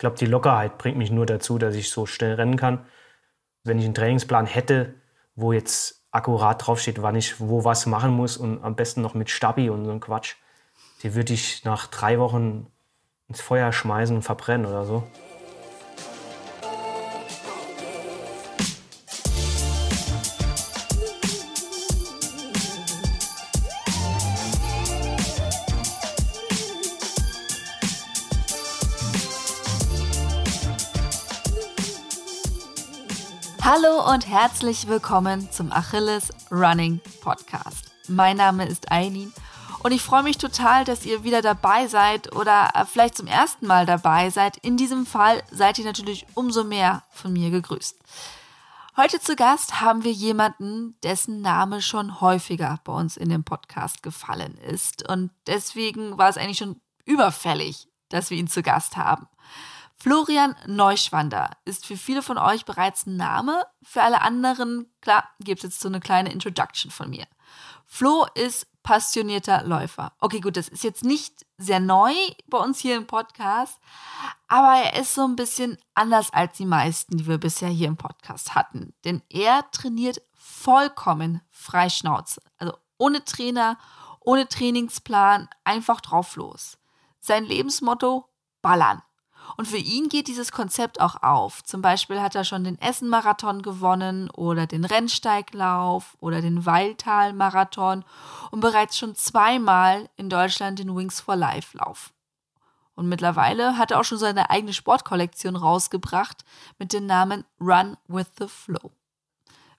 glaube, die Lockerheit bringt mich nur dazu, dass ich so schnell rennen kann. Wenn ich einen Trainingsplan hätte, wo jetzt akkurat draufsteht, wann ich wo was machen muss und am besten noch mit Stabi und so ein Quatsch, die würde ich nach drei Wochen ins Feuer schmeißen und verbrennen oder so. Und herzlich willkommen zum Achilles Running Podcast. Mein Name ist Eileen und ich freue mich total, dass ihr wieder dabei seid oder äh, vielleicht zum ersten Mal dabei seid. In diesem Fall seid ihr natürlich umso mehr von mir gegrüßt. Heute zu Gast haben wir jemanden, dessen Name schon häufiger bei uns in dem Podcast gefallen ist. Und deswegen war es eigentlich schon überfällig, dass wir ihn zu Gast haben. Florian Neuschwander ist für viele von euch bereits ein Name. Für alle anderen, klar, gibt es jetzt so eine kleine Introduction von mir. Flo ist passionierter Läufer. Okay, gut, das ist jetzt nicht sehr neu bei uns hier im Podcast, aber er ist so ein bisschen anders als die meisten, die wir bisher hier im Podcast hatten. Denn er trainiert vollkommen freischnauze. Also ohne Trainer, ohne Trainingsplan, einfach drauf los. Sein Lebensmotto: Ballern. Und für ihn geht dieses Konzept auch auf. Zum Beispiel hat er schon den Essen-Marathon gewonnen oder den Rennsteiglauf oder den Weiltal-Marathon und bereits schon zweimal in Deutschland den Wings for Life-Lauf. Und mittlerweile hat er auch schon seine eigene Sportkollektion rausgebracht mit dem Namen Run with the Flow.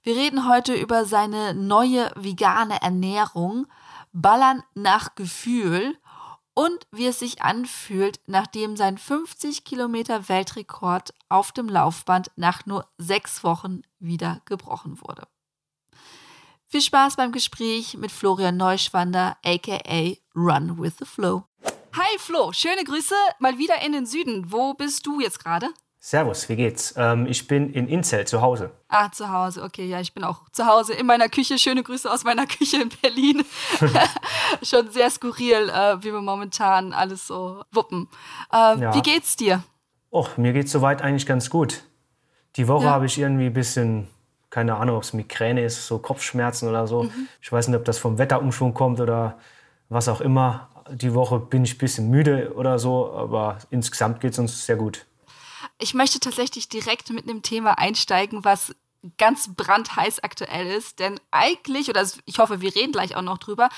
Wir reden heute über seine neue vegane Ernährung, Ballern nach Gefühl und wie es sich anfühlt, nachdem sein 50 Kilometer Weltrekord auf dem Laufband nach nur sechs Wochen wieder gebrochen wurde. Viel Spaß beim Gespräch mit Florian Neuschwander, aka Run with the Flow. Hi Flo, schöne Grüße mal wieder in den Süden. Wo bist du jetzt gerade? Servus, wie geht's? Ähm, ich bin in Inzell zu Hause. Ah, zu Hause, okay, ja, ich bin auch zu Hause in meiner Küche. Schöne Grüße aus meiner Küche in Berlin. Schon sehr skurril, äh, wie wir momentan alles so wuppen. Äh, ja. Wie geht's dir? Och, mir geht's soweit eigentlich ganz gut. Die Woche ja. habe ich irgendwie ein bisschen, keine Ahnung, ob es Migräne ist, so Kopfschmerzen oder so. Mhm. Ich weiß nicht, ob das vom Wetterumschwung kommt oder was auch immer. Die Woche bin ich ein bisschen müde oder so, aber insgesamt geht es uns sehr gut. Ich möchte tatsächlich direkt mit einem Thema einsteigen, was ganz brandheiß aktuell ist. Denn eigentlich, oder ich hoffe, wir reden gleich auch noch drüber,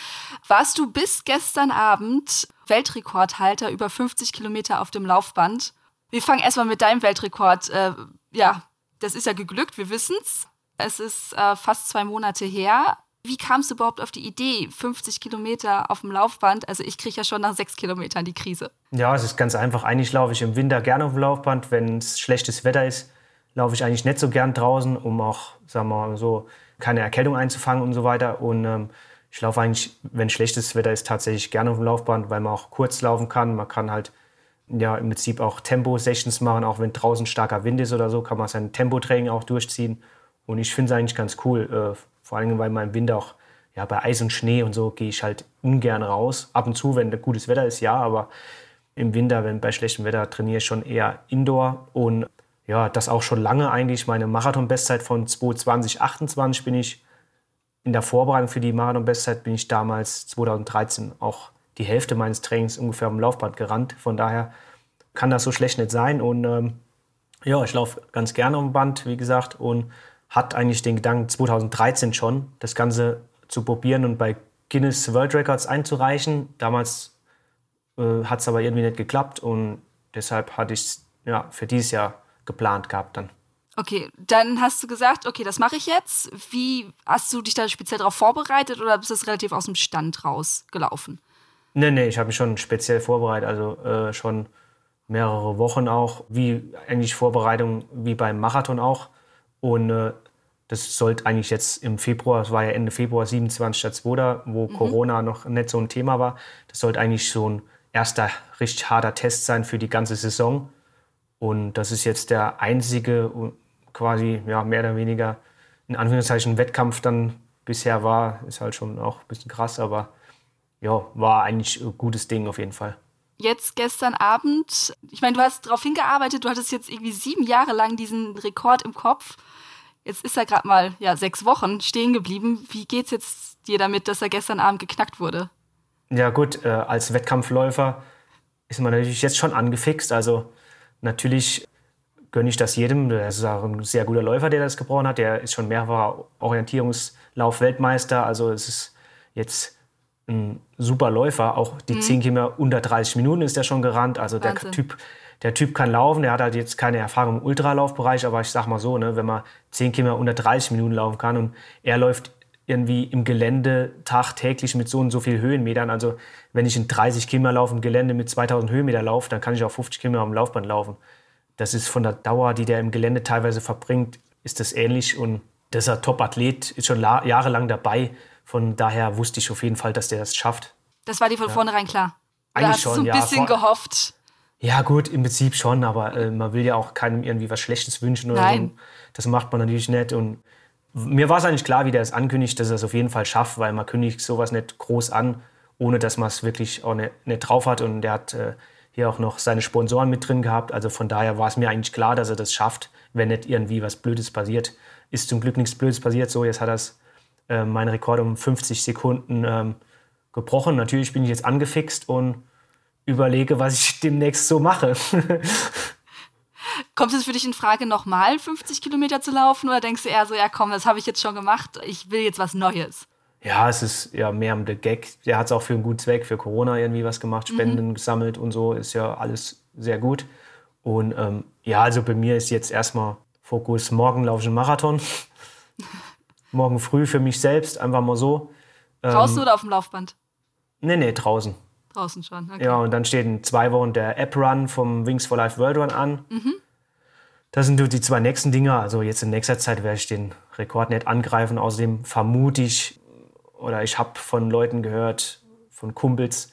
warst du bis gestern Abend Weltrekordhalter über 50 Kilometer auf dem Laufband. Wir fangen erstmal mit deinem Weltrekord. Äh, ja, das ist ja geglückt, wir wissen's. Es ist äh, fast zwei Monate her. Wie kamst du überhaupt auf die Idee, 50 Kilometer auf dem Laufband? Also ich kriege ja schon nach sechs Kilometern die Krise. Ja, es ist ganz einfach. Eigentlich laufe ich im Winter gerne auf dem Laufband. Wenn es schlechtes Wetter ist, laufe ich eigentlich nicht so gern draußen, um auch, sagen wir mal so, keine Erkältung einzufangen und so weiter. Und ähm, ich laufe eigentlich, wenn schlechtes Wetter ist, tatsächlich gerne auf dem Laufband, weil man auch kurz laufen kann. Man kann halt ja im Prinzip auch Tempo-Sessions machen, auch wenn draußen starker Wind ist oder so, kann man sein Tempotraining auch durchziehen. Und ich finde es eigentlich ganz cool. Äh, vor allem, weil man im Winter auch ja, bei Eis und Schnee und so gehe ich halt ungern raus. Ab und zu, wenn gutes Wetter ist, ja, aber im Winter, wenn bei schlechtem Wetter, trainiere ich schon eher Indoor. Und ja, das auch schon lange eigentlich. Meine Marathon-Bestzeit von 2028 bin ich in der Vorbereitung für die Marathon-Bestzeit bin ich damals 2013 auch die Hälfte meines Trainings ungefähr am Laufband gerannt. Von daher kann das so schlecht nicht sein. Und ähm, ja, ich laufe ganz gerne am Band, wie gesagt, und hat eigentlich den Gedanken 2013 schon, das Ganze zu probieren und bei Guinness World Records einzureichen. Damals äh, hat es aber irgendwie nicht geklappt und deshalb hatte ich es ja, für dieses Jahr geplant gehabt dann. Okay, dann hast du gesagt, okay, das mache ich jetzt. Wie hast du dich da speziell darauf vorbereitet oder bist du relativ aus dem Stand rausgelaufen? Nee, nee, ich habe mich schon speziell vorbereitet, also äh, schon mehrere Wochen auch, wie eigentlich Vorbereitung wie beim Marathon auch. Und äh, das sollte eigentlich jetzt im Februar, es war ja Ende Februar 27.2., wo mhm. Corona noch nicht so ein Thema war. Das sollte eigentlich so ein erster richtig harter Test sein für die ganze Saison. Und das ist jetzt der einzige quasi, ja, mehr oder weniger in Anführungszeichen Wettkampf dann bisher war. Ist halt schon auch ein bisschen krass, aber ja, war eigentlich ein gutes Ding auf jeden Fall. jetzt gestern Abend, ich meine, du hast darauf hingearbeitet, du hattest jetzt irgendwie sieben Jahre lang diesen Rekord im Kopf. Jetzt ist er gerade mal ja, sechs Wochen stehen geblieben. Wie geht's jetzt dir damit, dass er gestern Abend geknackt wurde? Ja gut, äh, als Wettkampfläufer ist man natürlich jetzt schon angefixt. Also natürlich gönne ich das jedem. Das ist auch ein sehr guter Läufer, der das gebrochen hat. Der ist schon mehrfacher Orientierungslauf-Weltmeister. Also es ist jetzt ein super Läufer. Auch die mhm. 10 Kilometer unter 30 Minuten ist der schon gerannt. Also der Typ, der Typ kann laufen. Der hat halt jetzt keine Erfahrung im Ultralaufbereich. Aber ich sag mal so, ne, wenn man 10 Kilometer unter 30 Minuten laufen kann und er läuft irgendwie im Gelände tagtäglich mit so und so viel Höhenmetern. Also wenn ich in 30 Kilometer laufe im Gelände mit 2000 Höhenmeter laufe, dann kann ich auch 50 Kilometer am Laufband laufen. Das ist von der Dauer, die der im Gelände teilweise verbringt, ist das ähnlich. Und dieser Top-Athlet ist schon jahrelang dabei. Von daher wusste ich auf jeden Fall, dass der das schafft. Das war dir von ja. vornherein klar? Oder Eigentlich hast schon, du ein ja, bisschen gehofft? Ja, gut, im Prinzip schon, aber äh, man will ja auch keinem irgendwie was Schlechtes wünschen oder Nein. so. Das macht man natürlich nicht. Und mir war es eigentlich klar, wie der es ankündigt, dass er es auf jeden Fall schafft, weil man kündigt sowas nicht groß an, ohne dass man es wirklich auch nicht, nicht, drauf hat. Und der hat äh, hier auch noch seine Sponsoren mit drin gehabt. Also von daher war es mir eigentlich klar, dass er das schafft, wenn nicht irgendwie was Blödes passiert. Ist zum Glück nichts Blödes passiert. So, jetzt hat er äh, meinen Rekord um 50 Sekunden ähm, gebrochen. Natürlich bin ich jetzt angefixt und überlege, was ich demnächst so mache. Kommt es für dich in Frage, nochmal 50 Kilometer zu laufen oder denkst du eher so, ja komm, das habe ich jetzt schon gemacht, ich will jetzt was Neues? Ja, es ist ja mehr den Gag. Der hat es auch für einen guten Zweck, für Corona irgendwie was gemacht, mhm. Spenden mhm. gesammelt und so, ist ja alles sehr gut. Und ähm, ja, also bei mir ist jetzt erstmal Fokus, morgen laufe ich einen Marathon. morgen früh für mich selbst, einfach mal so. Draußen ähm, oder auf dem Laufband? Nee, nee, draußen. Draußen schon, okay. Ja, und dann steht in zwei Wochen der App-Run vom Wings for Life World Run an. Mhm. Das sind die zwei nächsten Dinge. Also jetzt in nächster Zeit werde ich den Rekord nicht angreifen. Außerdem vermute ich, oder ich habe von Leuten gehört, von Kumpels,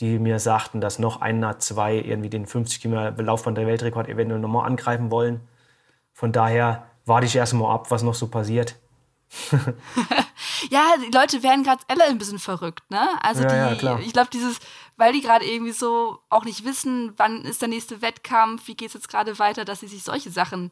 die mir sagten, dass noch einer, zwei irgendwie den 50 Kilometer Laufbahn der Weltrekord eventuell nochmal angreifen wollen. Von daher warte ich erstmal ab, was noch so passiert. ja, die Leute werden gerade alle ein bisschen verrückt, ne? Also ja, die, ja, ich glaube, dieses, weil die gerade irgendwie so auch nicht wissen, wann ist der nächste Wettkampf, wie geht es jetzt gerade weiter, dass sie sich solche Sachen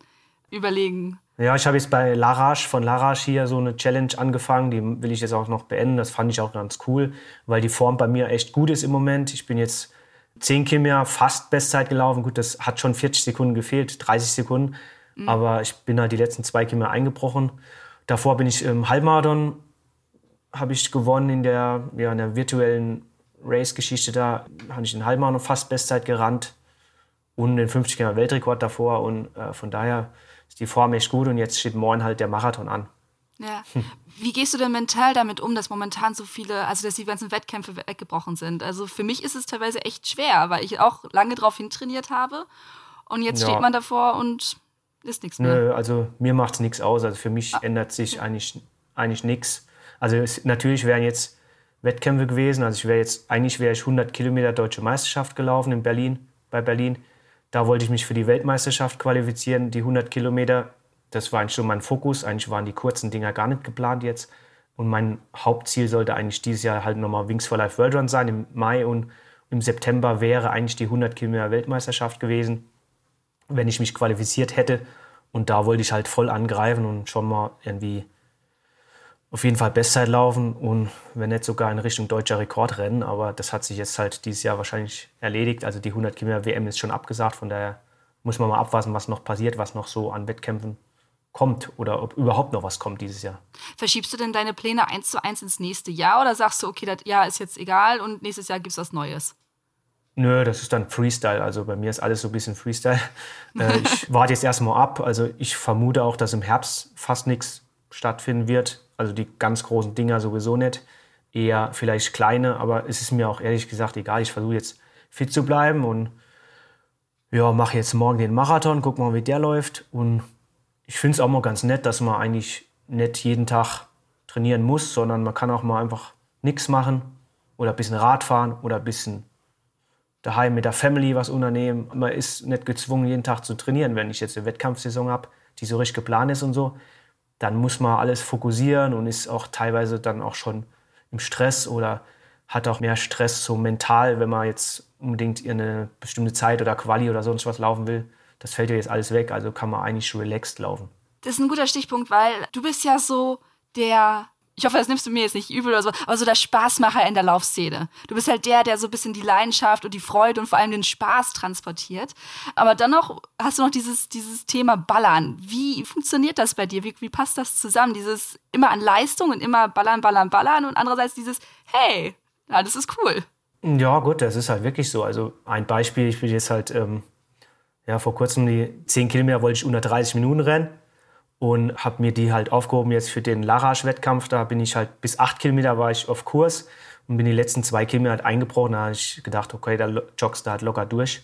überlegen. Ja, ich habe jetzt bei Larache von Larache hier so eine Challenge angefangen, die will ich jetzt auch noch beenden. Das fand ich auch ganz cool, weil die Form bei mir echt gut ist im Moment. Ich bin jetzt 10 Kilometer fast Bestzeit gelaufen. Gut, das hat schon 40 Sekunden gefehlt, 30 Sekunden. Mhm. Aber ich bin halt die letzten zwei Kilometer eingebrochen. Davor bin ich im Halbmarathon, habe ich gewonnen in der, ja, in der virtuellen Race-Geschichte. Da habe ich den Halbmarathon fast Bestzeit gerannt und den 50 Kilometer Weltrekord davor. Und äh, von daher ist die Form echt gut. Und jetzt steht morgen halt der Marathon an. Ja. Wie gehst du denn mental damit um, dass momentan so viele, also dass die ganzen Wettkämpfe weggebrochen sind? Also für mich ist es teilweise echt schwer, weil ich auch lange drauf hintrainiert habe. Und jetzt ja. steht man davor und ist nichts mehr. Nö, also mir macht es nichts aus. Also für mich ah. ändert sich eigentlich, eigentlich nichts. Also es, natürlich wären jetzt Wettkämpfe gewesen. Also ich wäre jetzt, eigentlich wäre ich 100 Kilometer Deutsche Meisterschaft gelaufen in Berlin, bei Berlin. Da wollte ich mich für die Weltmeisterschaft qualifizieren. Die 100 Kilometer, das war eigentlich schon mein Fokus. Eigentlich waren die kurzen Dinger gar nicht geplant jetzt. Und mein Hauptziel sollte eigentlich dieses Jahr halt nochmal Wings for Life World Run sein im Mai. Und im September wäre eigentlich die 100 Kilometer Weltmeisterschaft gewesen wenn ich mich qualifiziert hätte. Und da wollte ich halt voll angreifen und schon mal irgendwie auf jeden Fall Bestzeit laufen und wenn nicht sogar in Richtung deutscher Rekord rennen. Aber das hat sich jetzt halt dieses Jahr wahrscheinlich erledigt. Also die 100 Kilometer WM ist schon abgesagt. Von daher muss man mal abwarten, was noch passiert, was noch so an Wettkämpfen kommt oder ob überhaupt noch was kommt dieses Jahr. Verschiebst du denn deine Pläne eins zu eins ins nächste Jahr oder sagst du, okay, das Jahr ist jetzt egal und nächstes Jahr gibt es was Neues? Nö, das ist dann Freestyle. Also bei mir ist alles so ein bisschen Freestyle. Äh, ich warte jetzt erstmal ab. Also ich vermute auch, dass im Herbst fast nichts stattfinden wird. Also die ganz großen Dinger sowieso nicht. Eher vielleicht kleine, aber es ist mir auch ehrlich gesagt egal. Ich versuche jetzt fit zu bleiben und ja, mache jetzt morgen den Marathon, guck mal, wie der läuft. Und ich finde es auch mal ganz nett, dass man eigentlich nicht jeden Tag trainieren muss, sondern man kann auch mal einfach nichts machen oder ein bisschen Rad fahren oder ein bisschen daheim mit der Family was unternehmen. Man ist nicht gezwungen, jeden Tag zu trainieren. Wenn ich jetzt eine Wettkampfsaison habe, die so richtig geplant ist und so, dann muss man alles fokussieren und ist auch teilweise dann auch schon im Stress oder hat auch mehr Stress so mental, wenn man jetzt unbedingt eine bestimmte Zeit oder Quali oder sonst was laufen will. Das fällt ja jetzt alles weg, also kann man eigentlich relaxed laufen. Das ist ein guter Stichpunkt, weil du bist ja so der ich hoffe, das nimmst du mir jetzt nicht übel oder so, aber so der Spaßmacher in der Laufszene. Du bist halt der, der so ein bisschen die Leidenschaft und die Freude und vor allem den Spaß transportiert. Aber dann noch hast du noch dieses, dieses Thema Ballern. Wie funktioniert das bei dir? Wie, wie passt das zusammen? Dieses immer an Leistung und immer ballern, ballern, ballern und andererseits dieses, hey, ja, das ist cool. Ja, gut, das ist halt wirklich so. Also ein Beispiel, ich bin jetzt halt, ähm, ja, vor kurzem die 10 Kilometer wollte ich unter 30 Minuten rennen und habe mir die halt aufgehoben jetzt für den Larasch-Wettkampf. Da bin ich halt bis 8 Kilometer war ich auf Kurs und bin die letzten zwei Kilometer halt eingebrochen. Da habe ich gedacht, okay, da joggst du halt locker durch.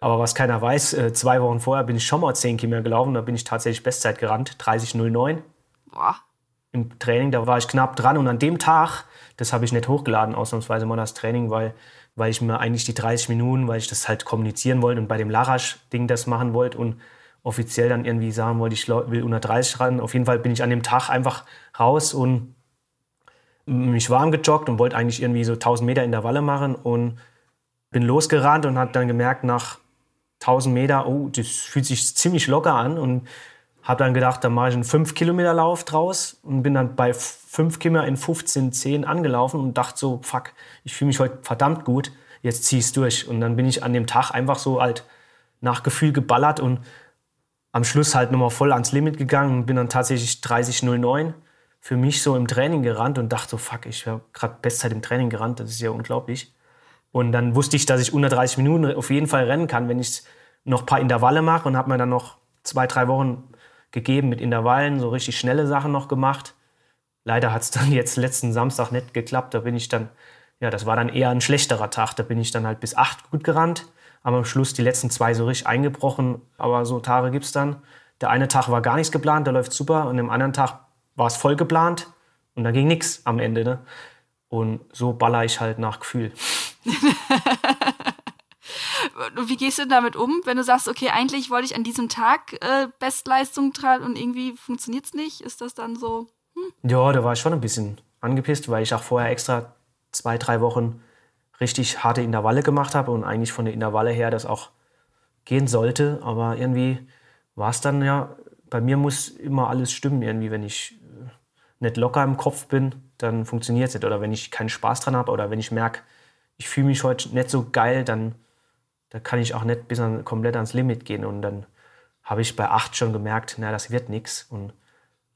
Aber was keiner weiß, äh, zwei Wochen vorher bin ich schon mal 10 Kilometer gelaufen. Da bin ich tatsächlich Bestzeit gerannt, 30,09. Boah. Im Training, da war ich knapp dran. Und an dem Tag, das habe ich nicht hochgeladen, ausnahmsweise mal das Training, weil, weil ich mir eigentlich die 30 Minuten, weil ich das halt kommunizieren wollte und bei dem Larasch-Ding das machen wollte. Und offiziell dann irgendwie sagen wollte, ich will unter 30 ran. Auf jeden Fall bin ich an dem Tag einfach raus und mich warm gejoggt und wollte eigentlich irgendwie so 1000 Meter in der Walle machen und bin losgerannt und habe dann gemerkt nach 1000 Meter, oh, das fühlt sich ziemlich locker an und habe dann gedacht, dann mache ich einen 5 Kilometer Lauf draus und bin dann bei 5 Kilometer in 15,10 angelaufen und dachte so, fuck, ich fühle mich heute verdammt gut, jetzt zieh es durch. Und dann bin ich an dem Tag einfach so halt nach Gefühl geballert und am Schluss halt nochmal voll ans Limit gegangen und bin dann tatsächlich 30,09 für mich so im Training gerannt und dachte so, fuck, ich habe gerade Bestzeit im Training gerannt, das ist ja unglaublich. Und dann wusste ich, dass ich unter 30 Minuten auf jeden Fall rennen kann, wenn ich noch ein paar Intervalle mache und habe mir dann noch zwei, drei Wochen gegeben mit Intervallen, so richtig schnelle Sachen noch gemacht. Leider hat es dann jetzt letzten Samstag nicht geklappt, da bin ich dann, ja, das war dann eher ein schlechterer Tag, da bin ich dann halt bis acht gut gerannt aber am Schluss die letzten zwei so richtig eingebrochen. Aber so Tage gibt es dann. Der eine Tag war gar nichts geplant, der läuft super. Und am anderen Tag war es voll geplant und da ging nichts am Ende. Ne? Und so baller ich halt nach Gefühl. Wie gehst du damit um, wenn du sagst, okay, eigentlich wollte ich an diesem Tag äh, Bestleistung tragen und irgendwie funktioniert es nicht? Ist das dann so? Hm? Ja, da war ich schon ein bisschen angepisst, weil ich auch vorher extra zwei, drei Wochen richtig harte Intervalle gemacht habe und eigentlich von der Intervalle her das auch gehen sollte. Aber irgendwie war es dann ja, bei mir muss immer alles stimmen. Irgendwie, wenn ich äh, nicht locker im Kopf bin, dann funktioniert es nicht. Oder wenn ich keinen Spaß dran habe oder wenn ich merke, ich fühle mich heute nicht so geil, dann, dann kann ich auch nicht bis an, komplett ans Limit gehen. Und dann habe ich bei 8 schon gemerkt, na, das wird nichts. Und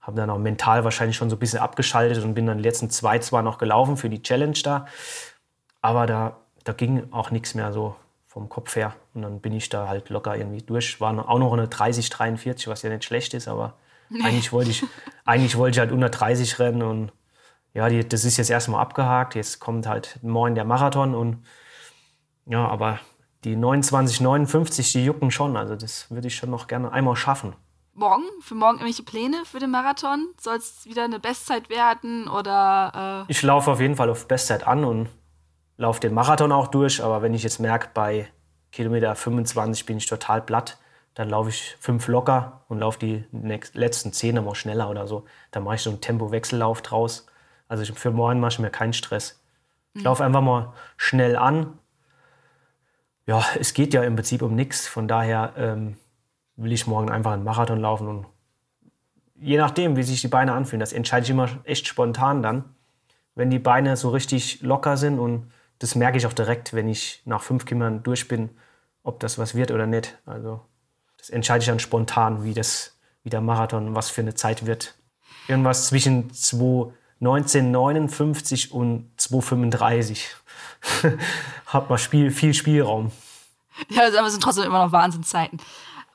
habe dann auch mental wahrscheinlich schon so ein bisschen abgeschaltet und bin dann die letzten zwei zwar noch gelaufen für die Challenge da. Aber da, da ging auch nichts mehr so vom Kopf her. Und dann bin ich da halt locker irgendwie durch. War auch noch eine 30, 43, was ja nicht schlecht ist, aber nee. eigentlich, wollte ich, eigentlich wollte ich halt unter 30 rennen. Und ja, die, das ist jetzt erstmal abgehakt. Jetzt kommt halt morgen der Marathon. Und ja, aber die 29, 59, die jucken schon. Also das würde ich schon noch gerne einmal schaffen. Morgen? Für morgen irgendwelche Pläne für den Marathon? Soll es wieder eine Bestzeit werden oder? Äh ich laufe auf jeden Fall auf Bestzeit an und laufe den Marathon auch durch, aber wenn ich jetzt merke, bei Kilometer 25 bin ich total platt, dann laufe ich fünf locker und laufe die letzten zehn immer schneller oder so. Dann mache ich so einen Tempowechsellauf draus. Also für morgen mache ich mir keinen Stress. Ich mhm. laufe einfach mal schnell an. Ja, es geht ja im Prinzip um nichts. Von daher ähm, will ich morgen einfach einen Marathon laufen und je nachdem, wie sich die Beine anfühlen, das entscheide ich immer echt spontan dann. Wenn die Beine so richtig locker sind und das merke ich auch direkt, wenn ich nach fünf Kilometern durch bin, ob das was wird oder nicht. Also das entscheide ich dann spontan, wie, das, wie der Marathon, was für eine Zeit wird. Irgendwas zwischen 1959 und 235. Hat man Spiel, viel Spielraum. Ja, aber es sind trotzdem immer noch Wahnsinnszeiten.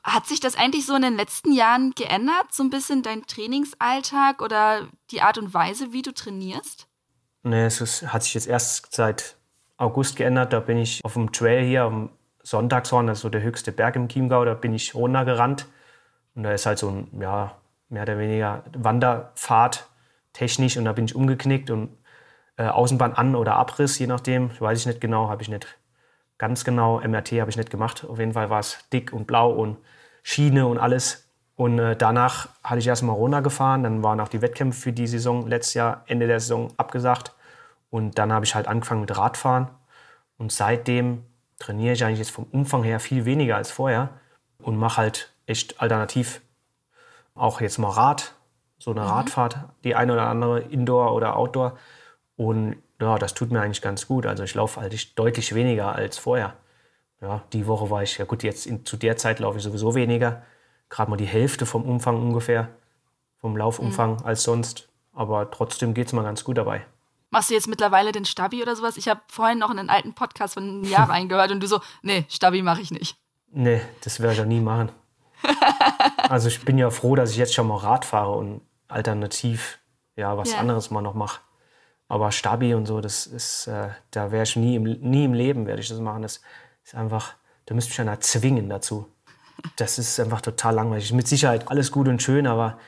Hat sich das eigentlich so in den letzten Jahren geändert, so ein bisschen dein Trainingsalltag oder die Art und Weise, wie du trainierst? Nee, es ist, hat sich jetzt erst seit August geändert. Da bin ich auf dem Trail hier am Sonntagshorn, das ist so der höchste Berg im Chiemgau, da bin ich runtergerannt. Und da ist halt so ein, ja, mehr oder weniger Wanderpfad technisch und da bin ich umgeknickt und äh, Außenbahn an oder Abriss, je nachdem, weiß ich nicht genau, habe ich nicht ganz genau, MRT habe ich nicht gemacht. Auf jeden Fall war es dick und blau und Schiene und alles. Und äh, danach hatte ich erstmal runtergefahren, dann waren auch die Wettkämpfe für die Saison letztes Jahr, Ende der Saison abgesagt. Und dann habe ich halt angefangen mit Radfahren. Und seitdem trainiere ich eigentlich jetzt vom Umfang her viel weniger als vorher und mache halt echt alternativ auch jetzt mal Rad, so eine mhm. Radfahrt, die eine oder andere Indoor oder Outdoor. Und ja, das tut mir eigentlich ganz gut. Also ich laufe halt deutlich weniger als vorher. Ja, die Woche war ich, ja gut, jetzt in, zu der Zeit laufe ich sowieso weniger. Gerade mal die Hälfte vom Umfang ungefähr, vom Laufumfang mhm. als sonst. Aber trotzdem geht es mal ganz gut dabei. Machst du jetzt mittlerweile den Stabi oder sowas? Ich habe vorhin noch einen alten Podcast von einem Jahr reingehört und du so, nee, Stabi mache ich nicht. Nee, das werde ich ja nie machen. also ich bin ja froh, dass ich jetzt schon mal Rad fahre und alternativ ja was yeah. anderes mal noch mache. Aber Stabi und so, das ist, äh, da wäre ich nie im, nie im Leben werde ich das machen. Das ist einfach, da müsste mich einer zwingen dazu. Das ist einfach total langweilig. Mit Sicherheit alles gut und schön, aber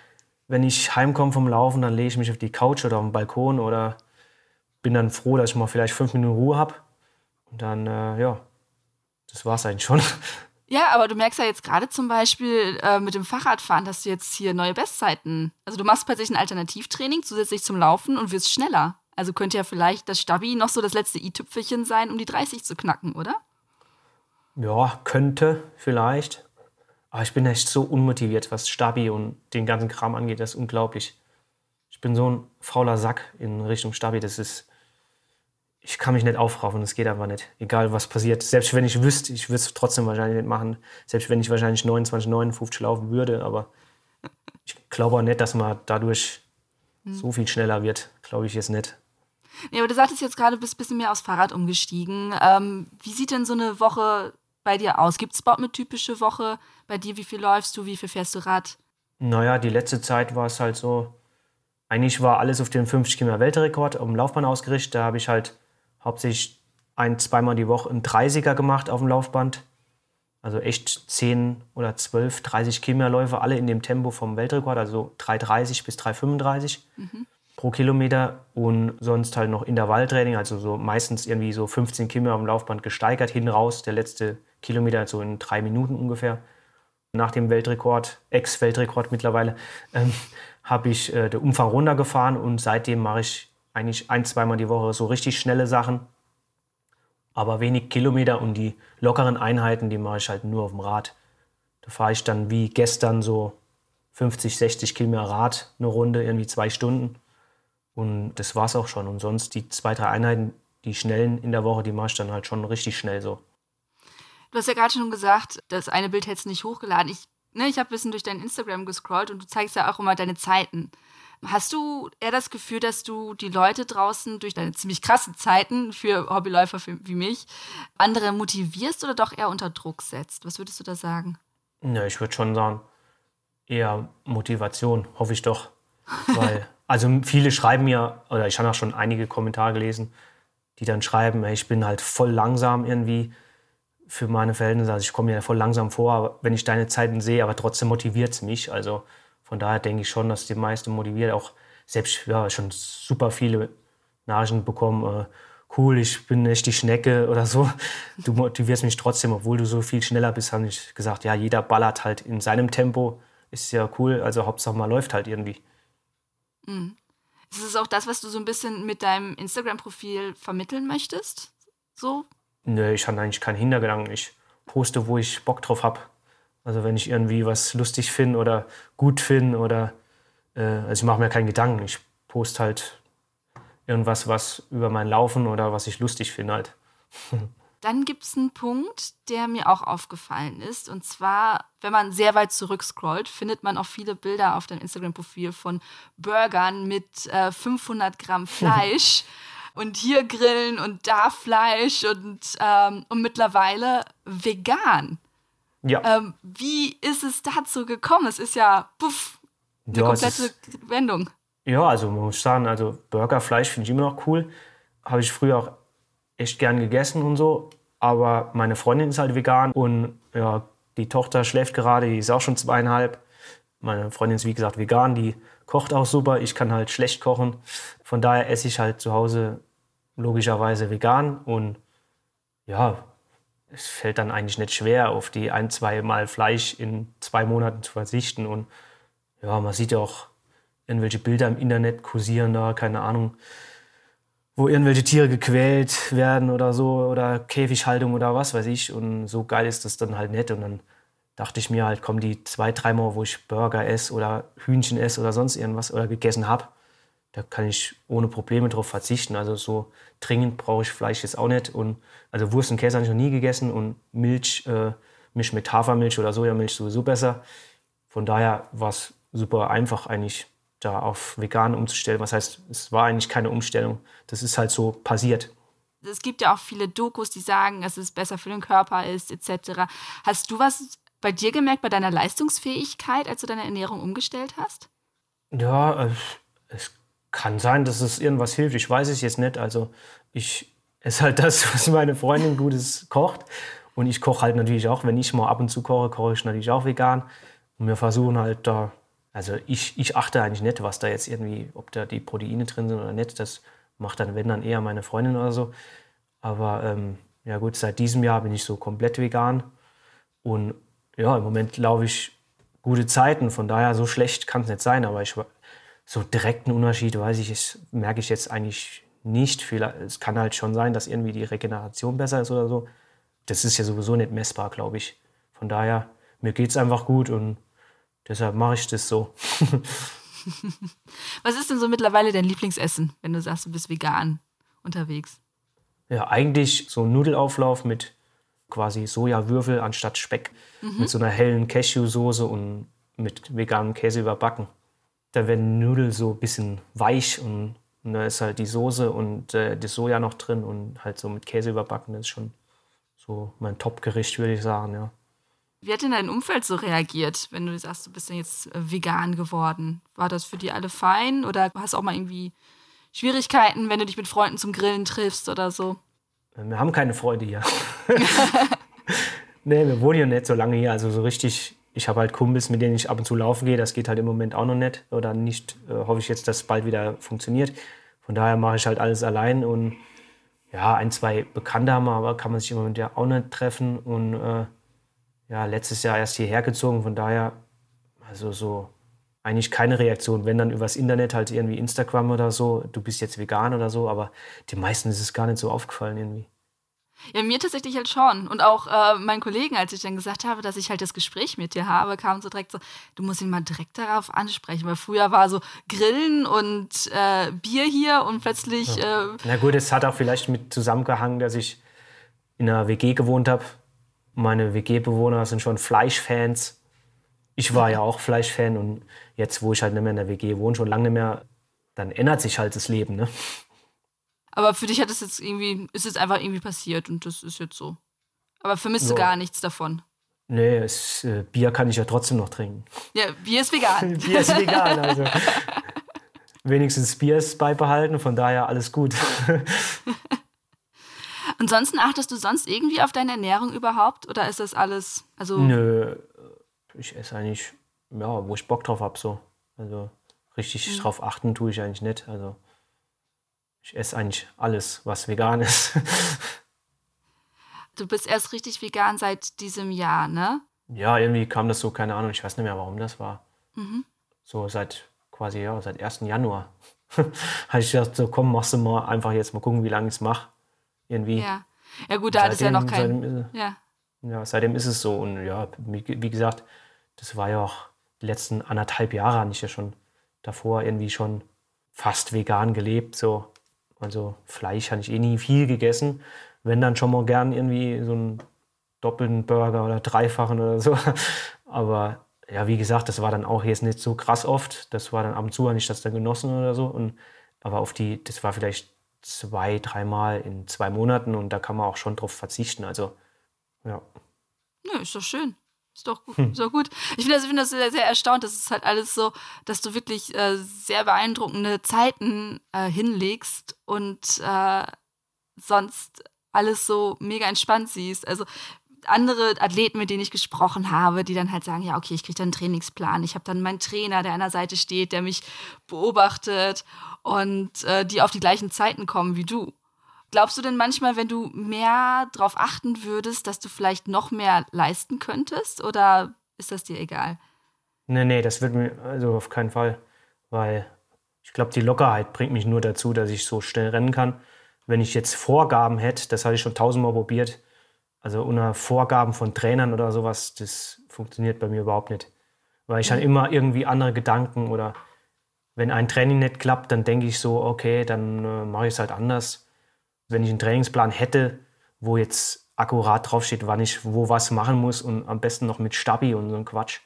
wenn ich heimkomme vom Laufen, dann lege ich mich auf die Couch oder auf den Balkon oder bin dann froh, dass ich mal vielleicht fünf Minuten Ruhe habe. Und dann, äh, ja, das war es eigentlich schon. Ja, aber du merkst ja jetzt gerade zum Beispiel äh, mit dem Fahrradfahren, dass du jetzt hier neue Bestzeiten. Also du machst plötzlich ein Alternativtraining zusätzlich zum Laufen und wirst schneller. Also könnte ja vielleicht das Stabi noch so das letzte i-Tüpfelchen sein, um die 30 zu knacken, oder? Ja, könnte vielleicht. Aber ich bin echt so unmotiviert, was Stabi und den ganzen Kram angeht. Das ist unglaublich. Ich bin so ein fauler Sack in Richtung Stabi. Das ist ich kann mich nicht aufraufen, das geht aber nicht. Egal was passiert. Selbst wenn ich wüsste, ich würde es trotzdem wahrscheinlich nicht machen. Selbst wenn ich wahrscheinlich 29, 59 laufen würde. Aber ich glaube auch nicht, dass man dadurch hm. so viel schneller wird. Glaube ich jetzt nicht. Nee, aber du sagtest jetzt gerade, du bist ein bisschen mehr aufs Fahrrad umgestiegen. Ähm, wie sieht denn so eine Woche bei dir aus? Gibt es überhaupt eine typische Woche bei dir? Wie viel läufst du? Wie viel fährst du Rad? Naja, die letzte Zeit war es halt so. Eigentlich war alles auf den 50 Kilometer Weltrekord auf dem Laufbahn ausgerichtet. Da habe ich halt hauptsächlich ein, zweimal die Woche einen 30er gemacht auf dem Laufband. Also echt 10 oder 12, 30 Kilometerläufe, alle in dem Tempo vom Weltrekord, also 3,30 bis 3,35 mhm. pro Kilometer. Und sonst halt noch Intervalltraining, also so meistens irgendwie so 15 Kilometer auf dem Laufband gesteigert, hin raus. Der letzte Kilometer so in drei Minuten ungefähr. Nach dem Weltrekord, Ex-Weltrekord mittlerweile, ähm, habe ich äh, den Umfang runtergefahren und seitdem mache ich eigentlich ein, zweimal die Woche so richtig schnelle Sachen, aber wenig Kilometer und die lockeren Einheiten, die mache ich halt nur auf dem Rad. Da fahre ich dann wie gestern so 50, 60 Kilometer Rad eine Runde, irgendwie zwei Stunden. Und das war es auch schon. Und sonst die zwei, drei Einheiten, die schnellen in der Woche, die mache ich dann halt schon richtig schnell so. Du hast ja gerade schon gesagt, das eine Bild hättest du nicht hochgeladen. Ich, ne, ich habe ein bisschen durch dein Instagram gescrollt und du zeigst ja auch immer deine Zeiten. Hast du eher das Gefühl, dass du die Leute draußen durch deine ziemlich krassen Zeiten für Hobbyläufer wie mich andere motivierst oder doch eher unter Druck setzt? Was würdest du da sagen? Ja, ich würde schon sagen, eher Motivation, hoffe ich doch. Weil, also viele schreiben mir, oder ich habe auch schon einige Kommentare gelesen, die dann schreiben, ich bin halt voll langsam irgendwie für meine Verhältnisse. Also ich komme mir voll langsam vor, wenn ich deine Zeiten sehe, aber trotzdem motiviert es mich. Also von daher denke ich schon, dass die meisten motiviert, auch selbst ja, schon super viele Nachrichten bekommen, äh, cool, ich bin echt die Schnecke oder so. Du motivierst mich trotzdem, obwohl du so viel schneller bist, habe ich gesagt, ja, jeder ballert halt in seinem Tempo, ist ja cool, also Hauptsache mal läuft halt irgendwie. Mhm. Ist es auch das, was du so ein bisschen mit deinem Instagram-Profil vermitteln möchtest? So? Nö, ich habe eigentlich keinen Hintergedanken. Ich poste, wo ich Bock drauf habe. Also wenn ich irgendwie was lustig finde oder gut finde oder äh, also ich mache mir keinen Gedanken. Ich poste halt irgendwas, was über mein Laufen oder was ich lustig finde halt. Dann gibt es einen Punkt, der mir auch aufgefallen ist. Und zwar, wenn man sehr weit zurückscrollt, findet man auch viele Bilder auf deinem Instagram-Profil von Burgern mit äh, 500 Gramm Fleisch. und hier Grillen und da Fleisch und, ähm, und mittlerweile vegan. Ja. Ähm, wie ist es dazu gekommen? Es ist ja puff, eine ja, komplette ist, Wendung. Ja, also man muss sagen, also Burgerfleisch finde ich immer noch cool. Habe ich früher auch echt gern gegessen und so. Aber meine Freundin ist halt vegan und ja, die Tochter schläft gerade, die ist auch schon zweieinhalb. Meine Freundin ist wie gesagt vegan, die kocht auch super. Ich kann halt schlecht kochen. Von daher esse ich halt zu Hause logischerweise vegan und ja, es fällt dann eigentlich nicht schwer, auf die ein, zwei Mal Fleisch in zwei Monaten zu verzichten. Und ja, man sieht ja auch irgendwelche Bilder im Internet kursieren da, keine Ahnung. wo irgendwelche Tiere gequält werden oder so oder Käfighaltung oder was weiß ich. Und so geil ist das dann halt nicht. Und dann dachte ich mir halt, komm, die zwei, dreimal, wo ich Burger esse oder Hühnchen esse oder sonst irgendwas oder gegessen habe, da kann ich ohne Probleme drauf verzichten. Also so dringend brauche ich Fleisch jetzt auch nicht. Und also Wurst und Käse habe ich noch nie gegessen und Milch, äh, Misch mit Hafermilch oder Sojamilch sowieso besser. Von daher war es super einfach eigentlich da auf vegan umzustellen. Was heißt, es war eigentlich keine Umstellung. Das ist halt so passiert. Es gibt ja auch viele Dokus, die sagen, dass es besser für den Körper ist, etc. Hast du was bei dir gemerkt, bei deiner Leistungsfähigkeit, als du deine Ernährung umgestellt hast? Ja, äh, es kann sein, dass es irgendwas hilft. Ich weiß es jetzt nicht. Also ich esse halt das, was meine Freundin Gutes kocht. Und ich koche halt natürlich auch, wenn ich mal ab und zu koche, koche ich natürlich auch vegan. Und wir versuchen halt da also ich, ich achte eigentlich nicht, was da jetzt irgendwie, ob da die Proteine drin sind oder nicht. Das macht dann, wenn dann eher meine Freundin oder so. Aber ähm, ja gut, seit diesem Jahr bin ich so komplett vegan. Und ja, im Moment laufe ich gute Zeiten. Von daher, so schlecht kann es nicht sein. Aber ich, so direkten Unterschied, weiß ich, ich, merke ich jetzt eigentlich nicht. Es kann halt schon sein, dass irgendwie die Regeneration besser ist oder so. Das ist ja sowieso nicht messbar, glaube ich. Von daher, mir geht es einfach gut und Deshalb mache ich das so. Was ist denn so mittlerweile dein Lieblingsessen, wenn du sagst, du bist vegan unterwegs? Ja, eigentlich so ein Nudelauflauf mit quasi Sojawürfel anstatt Speck. Mhm. Mit so einer hellen Cashew-Soße und mit veganem Käse überbacken. Da werden Nudeln so ein bisschen weich und, und da ist halt die Soße und äh, das Soja noch drin und halt so mit Käse überbacken. Das ist schon so mein Top-Gericht, würde ich sagen, ja. Wie hat denn dein Umfeld so reagiert, wenn du sagst, du bist ja jetzt äh, vegan geworden? War das für die alle fein oder hast du auch mal irgendwie Schwierigkeiten, wenn du dich mit Freunden zum Grillen triffst oder so? Wir haben keine Freunde hier. nee, wir wohnen ja nicht so lange hier. Also so richtig, ich habe halt Kumpels, mit denen ich ab und zu laufen gehe. Das geht halt im Moment auch noch nicht. Oder nicht, äh, hoffe ich jetzt, dass es bald wieder funktioniert. Von daher mache ich halt alles allein und ja, ein, zwei Bekannte haben wir, aber kann man sich im Moment ja auch nicht treffen. Und äh, ja, letztes Jahr erst hierher gezogen. Von daher, also so eigentlich keine Reaktion. Wenn dann übers Internet halt irgendwie Instagram oder so, du bist jetzt vegan oder so, aber die meisten ist es gar nicht so aufgefallen irgendwie. Ja, mir tatsächlich halt schon. Und auch äh, meinen Kollegen, als ich dann gesagt habe, dass ich halt das Gespräch mit dir habe, kam so direkt so, du musst ihn mal direkt darauf ansprechen. Weil früher war so Grillen und äh, Bier hier und plötzlich. Ja. Äh, Na gut, es hat auch vielleicht mit zusammengehangen, dass ich in einer WG gewohnt habe meine WG-Bewohner sind schon Fleischfans. Ich war ja auch Fleischfan und jetzt, wo ich halt nicht mehr in der WG wohne, schon lange nicht mehr, dann ändert sich halt das Leben, ne? Aber für dich hat es jetzt irgendwie, ist es einfach irgendwie passiert und das ist jetzt so. Aber vermisst so. du gar nichts davon? Nee, es, äh, Bier kann ich ja trotzdem noch trinken. Ja, Bier ist vegan. Bier ist vegan, also. wenigstens Bier ist beibehalten, von daher alles gut. Ansonsten achtest du sonst irgendwie auf deine Ernährung überhaupt oder ist das alles? Also Nö, ich esse eigentlich, ja, wo ich Bock drauf habe, so. Also richtig mhm. drauf achten tue ich eigentlich nicht. Also ich esse eigentlich alles, was vegan ist. du bist erst richtig vegan seit diesem Jahr, ne? Ja, irgendwie kam das so, keine Ahnung, ich weiß nicht mehr, warum das war. Mhm. So seit quasi, ja, seit 1. Januar. habe ich gedacht, so komm, machst du mal einfach jetzt mal gucken, wie lange ich es mache irgendwie. Ja, ja gut, da hat es ja noch kein... Seitdem, ja. ja, seitdem ist es so. Und ja, wie gesagt, das war ja auch die letzten anderthalb Jahre, hatte ich ja schon davor irgendwie schon fast vegan gelebt. So. Also Fleisch habe ich eh nie viel gegessen. Wenn dann schon mal gern irgendwie so einen doppelten Burger oder dreifachen oder so. Aber ja, wie gesagt, das war dann auch jetzt nicht so krass oft. Das war dann ab und zu, habe ich das dann genossen oder so. Und, aber auf die, das war vielleicht zwei, dreimal in zwei Monaten und da kann man auch schon drauf verzichten. Also, ja. Ja, ist doch schön. Ist doch gut. Hm. Ist doch gut. Ich finde das, find das sehr, sehr erstaunt. Das ist halt alles so, dass du wirklich äh, sehr beeindruckende Zeiten äh, hinlegst und äh, sonst alles so mega entspannt siehst. Also andere Athleten, mit denen ich gesprochen habe, die dann halt sagen, ja, okay, ich kriege dann einen Trainingsplan. Ich habe dann meinen Trainer, der an der Seite steht, der mich beobachtet und äh, die auf die gleichen Zeiten kommen wie du. Glaubst du denn manchmal, wenn du mehr darauf achten würdest, dass du vielleicht noch mehr leisten könntest oder ist das dir egal? Nee, nee, das wird mir also auf keinen Fall, weil Ich glaube, die Lockerheit bringt mich nur dazu, dass ich so schnell rennen kann. Wenn ich jetzt Vorgaben hätte, das habe ich schon tausendmal probiert, also unter Vorgaben von Trainern oder sowas, das funktioniert bei mir überhaupt nicht. Weil ich dann immer irgendwie andere Gedanken oder wenn ein Training nicht klappt, dann denke ich so, okay, dann äh, mache ich es halt anders. Wenn ich einen Trainingsplan hätte, wo jetzt akkurat draufsteht, wann ich wo was machen muss und am besten noch mit Stabi und so ein Quatsch,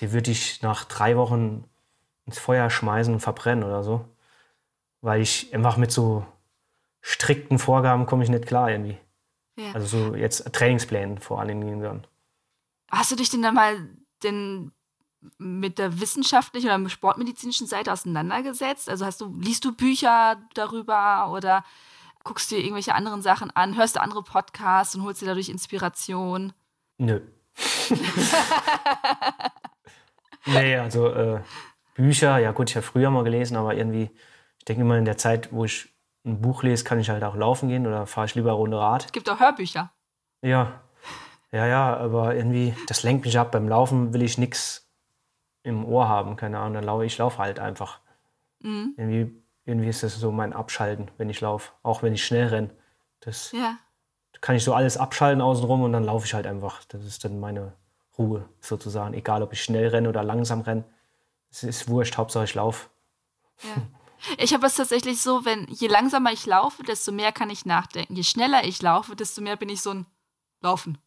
die würde ich nach drei Wochen ins Feuer schmeißen und verbrennen oder so. Weil ich einfach mit so strikten Vorgaben komme ich nicht klar irgendwie. Ja. Also so jetzt Trainingsplänen vor allen Dingen. Hast du dich denn da mal denn mit der wissenschaftlichen oder sportmedizinischen Seite auseinandergesetzt? Also hast du, liest du Bücher darüber oder guckst dir irgendwelche anderen Sachen an, hörst du andere Podcasts und holst dir dadurch Inspiration? Nö. nee, also äh, Bücher, ja gut, ich habe früher mal gelesen, aber irgendwie, ich denke immer in der Zeit, wo ich ein Buch lese, kann ich halt auch laufen gehen oder fahre ich lieber eine Runde Rad. Es gibt auch Hörbücher. Ja. Ja, ja, aber irgendwie, das lenkt mich ab. Beim Laufen will ich nichts im Ohr haben, keine Ahnung. Dann laufe ich laufe halt einfach. Mhm. Irgendwie, irgendwie ist das so mein Abschalten, wenn ich laufe. Auch wenn ich schnell renne. Das ja. kann ich so alles abschalten außenrum und dann laufe ich halt einfach. Das ist dann meine Ruhe sozusagen. Egal, ob ich schnell renne oder langsam renne. Es ist wurscht, Hauptsache ich laufe. Ja. Ich habe es tatsächlich so, wenn je langsamer ich laufe, desto mehr kann ich nachdenken. Je schneller ich laufe, desto mehr bin ich so ein Laufen.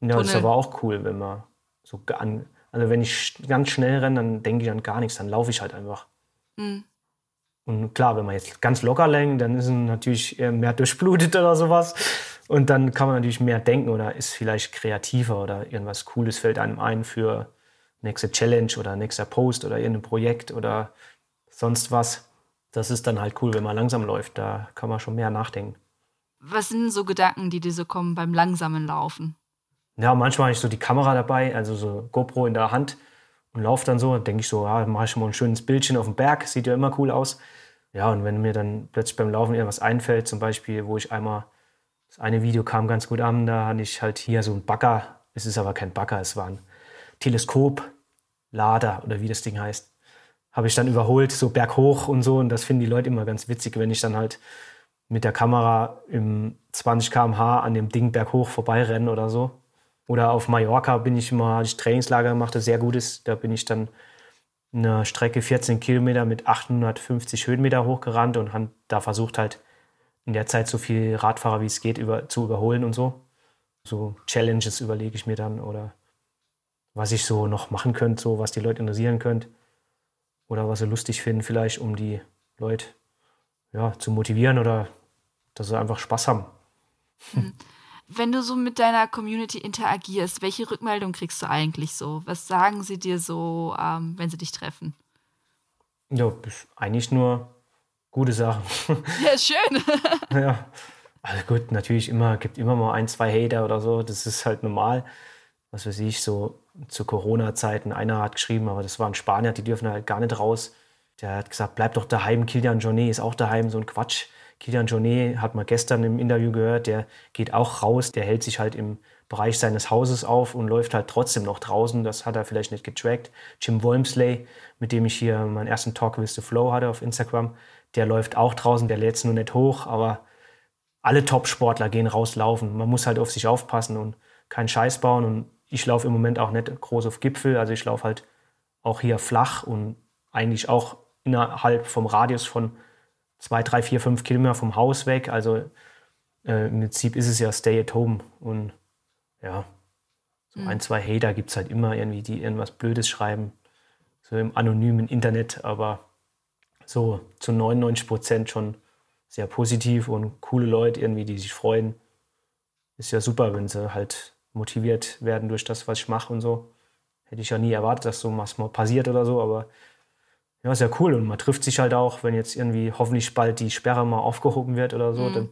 Ja, Tunnel. das ist aber auch cool, wenn man so an, also wenn ich ganz schnell renne, dann denke ich an gar nichts, dann laufe ich halt einfach. Mhm. Und klar, wenn man jetzt ganz locker lenkt, dann ist es natürlich mehr durchblutet oder sowas. Und dann kann man natürlich mehr denken oder ist vielleicht kreativer oder irgendwas Cooles fällt einem ein für nächste Challenge oder nächster Post oder irgendein Projekt oder sonst was. Das ist dann halt cool, wenn man langsam läuft. Da kann man schon mehr nachdenken. Was sind so Gedanken, die dir so kommen beim langsamen Laufen? Ja, manchmal habe ich so die Kamera dabei, also so GoPro in der Hand und laufe dann so. denke ich so, ja, mache ich mal ein schönes Bildchen auf dem Berg, sieht ja immer cool aus. Ja, und wenn mir dann plötzlich beim Laufen irgendwas einfällt, zum Beispiel, wo ich einmal, das eine Video kam ganz gut an, da hatte ich halt hier so ein Bagger, es ist aber kein Bagger, es war ein Teleskoplader oder wie das Ding heißt. Habe ich dann überholt, so berghoch und so. Und das finden die Leute immer ganz witzig, wenn ich dann halt mit der Kamera im 20 km/h an dem Ding berghoch vorbeirenne oder so. Oder auf Mallorca bin ich mal, ich Trainingslager gemacht, das sehr gut ist. Da bin ich dann eine Strecke 14 Kilometer mit 850 Höhenmeter hochgerannt und habe da versucht halt in der Zeit so viel Radfahrer wie es geht über, zu überholen und so. So Challenges überlege ich mir dann oder was ich so noch machen könnte, so was die Leute interessieren könnte oder was sie lustig finden vielleicht, um die Leute ja, zu motivieren oder dass sie einfach Spaß haben. Mhm. Wenn du so mit deiner Community interagierst, welche Rückmeldung kriegst du eigentlich so? Was sagen sie dir so, ähm, wenn sie dich treffen? Ja, eigentlich nur gute Sachen. Ja, schön. ja. Also gut, natürlich immer, gibt immer mal ein, zwei Hater oder so. Das ist halt normal. Was weiß ich, so zu Corona-Zeiten, einer hat geschrieben, aber das war ein Spanier, die dürfen halt gar nicht raus. Der hat gesagt, bleib doch daheim, Kilian Jornet ist auch daheim, so ein Quatsch. Kilian Jornet hat man gestern im Interview gehört, der geht auch raus, der hält sich halt im Bereich seines Hauses auf und läuft halt trotzdem noch draußen. Das hat er vielleicht nicht getrackt. Jim Wolmsley, mit dem ich hier meinen ersten Talk with the Flow hatte auf Instagram, der läuft auch draußen, der lädt es nur nicht hoch, aber alle Top-Sportler gehen rauslaufen. Man muss halt auf sich aufpassen und keinen Scheiß bauen. Und ich laufe im Moment auch nicht groß auf Gipfel, also ich laufe halt auch hier flach und eigentlich auch innerhalb vom Radius von zwei, drei, vier, fünf Kilometer vom Haus weg. Also äh, im Prinzip ist es ja Stay at Home. Und ja, so mhm. ein, zwei Hater gibt es halt immer irgendwie, die irgendwas Blödes schreiben. So im anonymen Internet, aber so zu 99 Prozent schon sehr positiv und coole Leute irgendwie, die sich freuen. Ist ja super, wenn sie halt motiviert werden durch das, was ich mache und so. Hätte ich ja nie erwartet, dass so was mal passiert oder so, aber ja, ist ja cool. Und man trifft sich halt auch, wenn jetzt irgendwie hoffentlich bald die Sperre mal aufgehoben wird oder so, mhm. dann,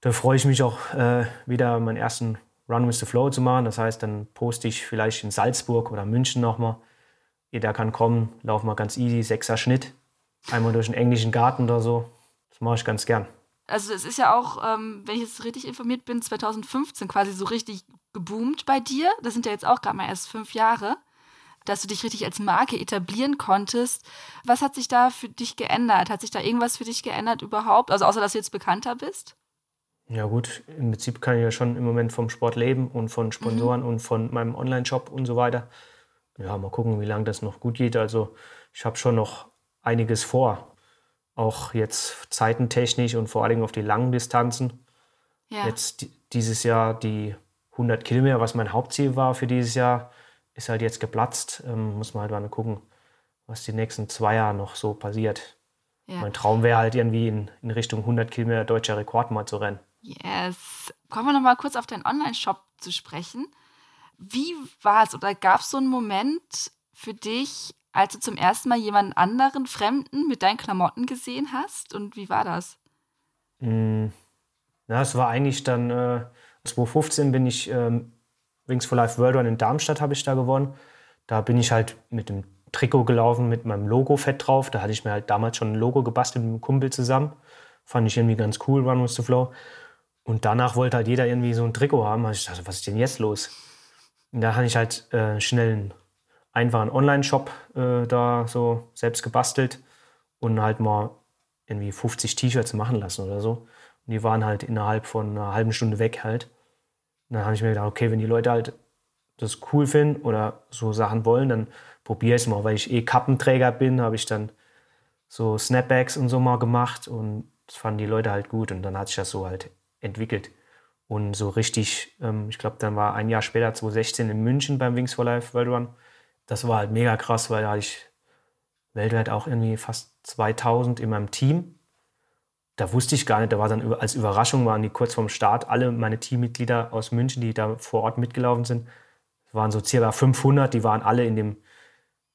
dann freue ich mich auch äh, wieder meinen ersten Run with the Flow zu machen. Das heißt, dann poste ich vielleicht in Salzburg oder München nochmal. Jeder kann kommen, lauf mal ganz easy, sechser Schnitt. Einmal durch den englischen Garten oder so. Das mache ich ganz gern. Also es ist ja auch, ähm, wenn ich jetzt richtig informiert bin, 2015 quasi so richtig geboomt bei dir. Das sind ja jetzt auch gerade mal erst fünf Jahre dass du dich richtig als Marke etablieren konntest. Was hat sich da für dich geändert? Hat sich da irgendwas für dich geändert überhaupt? Also außer, dass du jetzt bekannter bist? Ja gut, im Prinzip kann ich ja schon im Moment vom Sport leben und von Sponsoren mhm. und von meinem Online-Shop und so weiter. Ja, mal gucken, wie lange das noch gut geht. Also ich habe schon noch einiges vor. Auch jetzt zeitentechnisch und vor allem auf die langen Distanzen. Ja. Jetzt dieses Jahr die 100 Kilometer, was mein Hauptziel war für dieses Jahr, ist halt jetzt geplatzt. Ähm, muss man halt mal gucken, was die nächsten zwei Jahre noch so passiert. Ja. Mein Traum wäre halt irgendwie in, in Richtung 100 Kilometer deutscher Rekord mal zu rennen. Yes. Kommen wir noch mal kurz auf deinen Online-Shop zu sprechen. Wie war es oder gab es so einen Moment für dich, als du zum ersten Mal jemanden anderen, Fremden mit deinen Klamotten gesehen hast? Und wie war das? Mm, ja, es war eigentlich dann äh, 2015 bin ich ähm, Wings for Life World Run in Darmstadt habe ich da gewonnen. Da bin ich halt mit dem Trikot gelaufen mit meinem Logo fett drauf. Da hatte ich mir halt damals schon ein Logo gebastelt mit einem Kumpel zusammen. Fand ich irgendwie ganz cool, Run with the Flow. Und danach wollte halt jeder irgendwie so ein Trikot haben. Da ich dachte, was ist denn jetzt los? Und da hatte ich halt äh, schnell einen einfachen Online-Shop äh, da so selbst gebastelt und halt mal irgendwie 50 T-Shirts machen lassen oder so. Und die waren halt innerhalb von einer halben Stunde weg halt. Und dann habe ich mir gedacht, okay, wenn die Leute halt das cool finden oder so Sachen wollen, dann probiere ich es mal. Weil ich eh Kappenträger bin, habe ich dann so Snapbacks und so mal gemacht und das fanden die Leute halt gut und dann hat sich das so halt entwickelt. Und so richtig, ähm, ich glaube, dann war ein Jahr später, 2016, in München beim Wings for Life World Run. Das war halt mega krass, weil da hatte ich weltweit auch irgendwie fast 2000 in meinem Team. Da wusste ich gar nicht, da war dann als Überraschung, waren die kurz vorm Start alle meine Teammitglieder aus München, die da vor Ort mitgelaufen sind. Es waren so circa 500, die waren alle in dem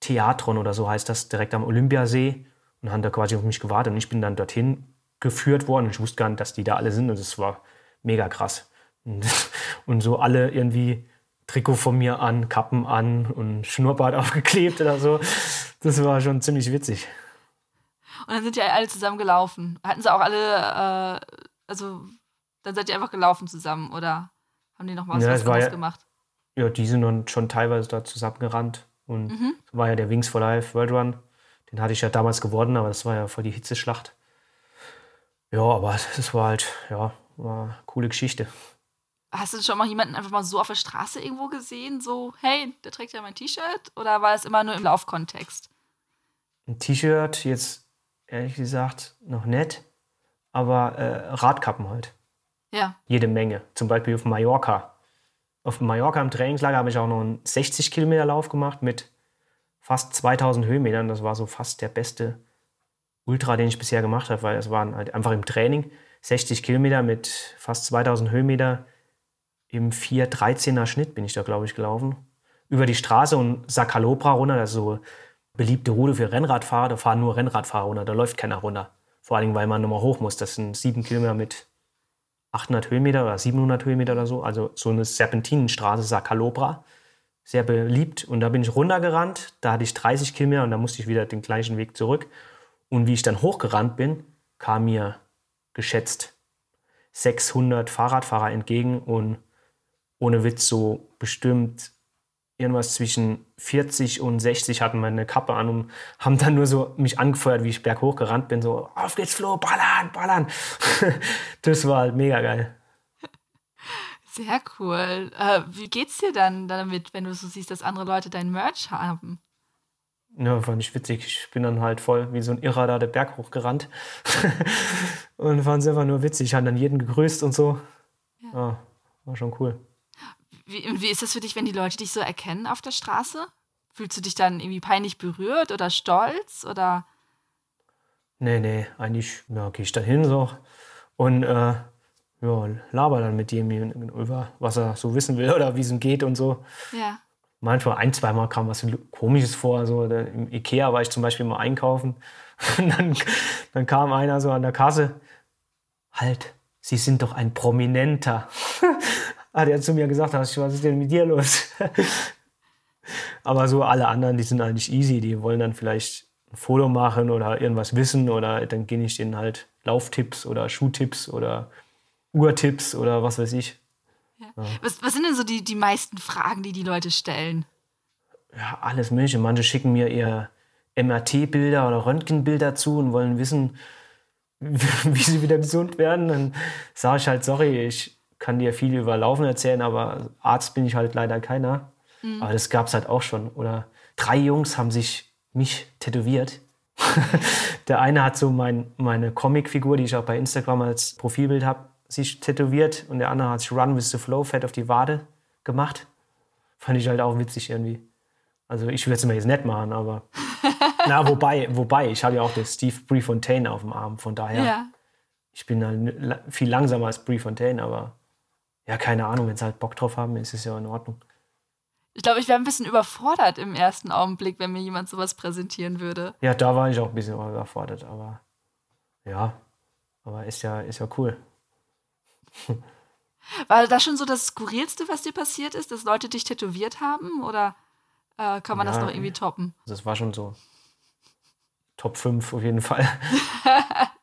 Theatron oder so heißt das, direkt am Olympiasee und haben da quasi auf mich gewartet. Und ich bin dann dorthin geführt worden. Ich wusste gar nicht, dass die da alle sind und es war mega krass. Und, und, so alle irgendwie Trikot von mir an, Kappen an und Schnurrbart aufgeklebt oder so. Das war schon ziemlich witzig. Und dann sind ja alle zusammen gelaufen. Hatten sie auch alle, äh, also dann seid ihr einfach gelaufen zusammen oder haben die noch was, ja, was ja, gemacht? Ja, die sind dann schon teilweise da zusammen gerannt. Und mhm. war ja der Wings for Life World Run. Den hatte ich ja damals gewonnen, aber das war ja voll die Hitzeschlacht. Ja, aber das war halt, ja, war eine coole Geschichte. Hast du schon mal jemanden einfach mal so auf der Straße irgendwo gesehen? So, hey, der trägt ja mein T-Shirt? Oder war es immer nur im Laufkontext? Ein T-Shirt, jetzt ehrlich gesagt noch nett, aber äh, Radkappen halt. Ja. Jede Menge. Zum Beispiel auf Mallorca. Auf Mallorca im Trainingslager habe ich auch noch einen 60 Kilometer Lauf gemacht mit fast 2000 Höhenmetern. Das war so fast der beste Ultra, den ich bisher gemacht habe, weil es waren halt einfach im Training 60 Kilometer mit fast 2000 Höhenmeter im 4,13er Schnitt bin ich da, glaube ich, gelaufen. Über die Straße und Sakalopra runter, das ist so beliebte Route für Rennradfahrer, da fahren nur Rennradfahrer runter, da läuft keiner runter. Vor allem, weil man nochmal hoch muss. Das sind sieben Kilometer mit 800 Höhenmeter oder 700 Höhenmeter oder so. Also so eine Serpentinenstraße, Sakalopra, sehr beliebt. Und da bin ich runtergerannt, da hatte ich 30 Kilometer und da musste ich wieder den gleichen Weg zurück. Und wie ich dann hochgerannt bin, kam mir geschätzt 600 Fahrradfahrer entgegen und ohne Witz so bestimmt irgendwas zwischen 40 und 60 hatten meine Kappe an und haben dann nur so mich angefeuert, wie ich berghoch gerannt bin, so auf geht's Flo, ballern, ballern. das war halt mega geil. Sehr cool. Äh, wie geht's dir dann damit, wenn du so siehst, dass andere Leute dein Merch haben? Ja, fand ich witzig. Ich bin dann halt voll wie so ein Irrer da den Berg hochgerannt. und fand es einfach nur witzig. Ich habe dann jeden gegrüßt und so. Ja. ja war schon cool. Wie, wie ist das für dich, wenn die Leute dich so erkennen auf der Straße? Fühlst du dich dann irgendwie peinlich berührt oder stolz oder? Nee, nee, eigentlich ja, gehe ich dann hin so und äh, ja, laber dann mit dem über, was er so wissen will oder wie es ihm geht und so. Ja manchmal ein, zweimal kam was Komisches vor. So, Im Ikea war ich zum Beispiel mal einkaufen. Und dann, dann kam einer so an der Kasse. Halt, Sie sind doch ein Prominenter. Hat er zu mir gesagt, was ist denn mit dir los? Aber so alle anderen, die sind eigentlich easy. Die wollen dann vielleicht ein Foto machen oder irgendwas wissen. Oder dann gehe ich denen halt Lauftipps oder Schuhtipps oder Uhrtipps oder was weiß ich. Ja. Was, was sind denn so die, die meisten Fragen, die die Leute stellen? ja, alles Mögliche. Manche schicken mir ihr MRT-Bilder oder Röntgenbilder zu und wollen wissen, wie sie wieder gesund werden. Dann sage ich halt, sorry, ich kann dir viel über Laufen erzählen, aber Arzt bin ich halt leider keiner. Mhm. Aber das gab es halt auch schon. Oder drei Jungs haben sich mich tätowiert. der eine hat so mein, meine Comicfigur, die ich auch bei Instagram als Profilbild habe, sich tätowiert und der andere hat sich Run with the Flow fett auf die Wade gemacht. Fand ich halt auch witzig irgendwie. Also ich würde es mir jetzt nicht machen, aber na wobei, wobei ich habe ja auch den Steve Prefontaine auf dem Arm, von daher. Ja. Ich bin halt viel langsamer als Prefontaine, aber ja, keine Ahnung, wenn sie halt Bock drauf haben, ist es ja in Ordnung. Ich glaube, ich wäre ein bisschen überfordert im ersten Augenblick, wenn mir jemand sowas präsentieren würde. Ja, da war ich auch ein bisschen überfordert, aber ja, aber ist ja, ist ja cool. War das schon so das Skurrilste, was dir passiert ist, dass Leute dich tätowiert haben? Oder äh, kann man ja, das noch irgendwie toppen? Das war schon so Top 5 auf jeden Fall.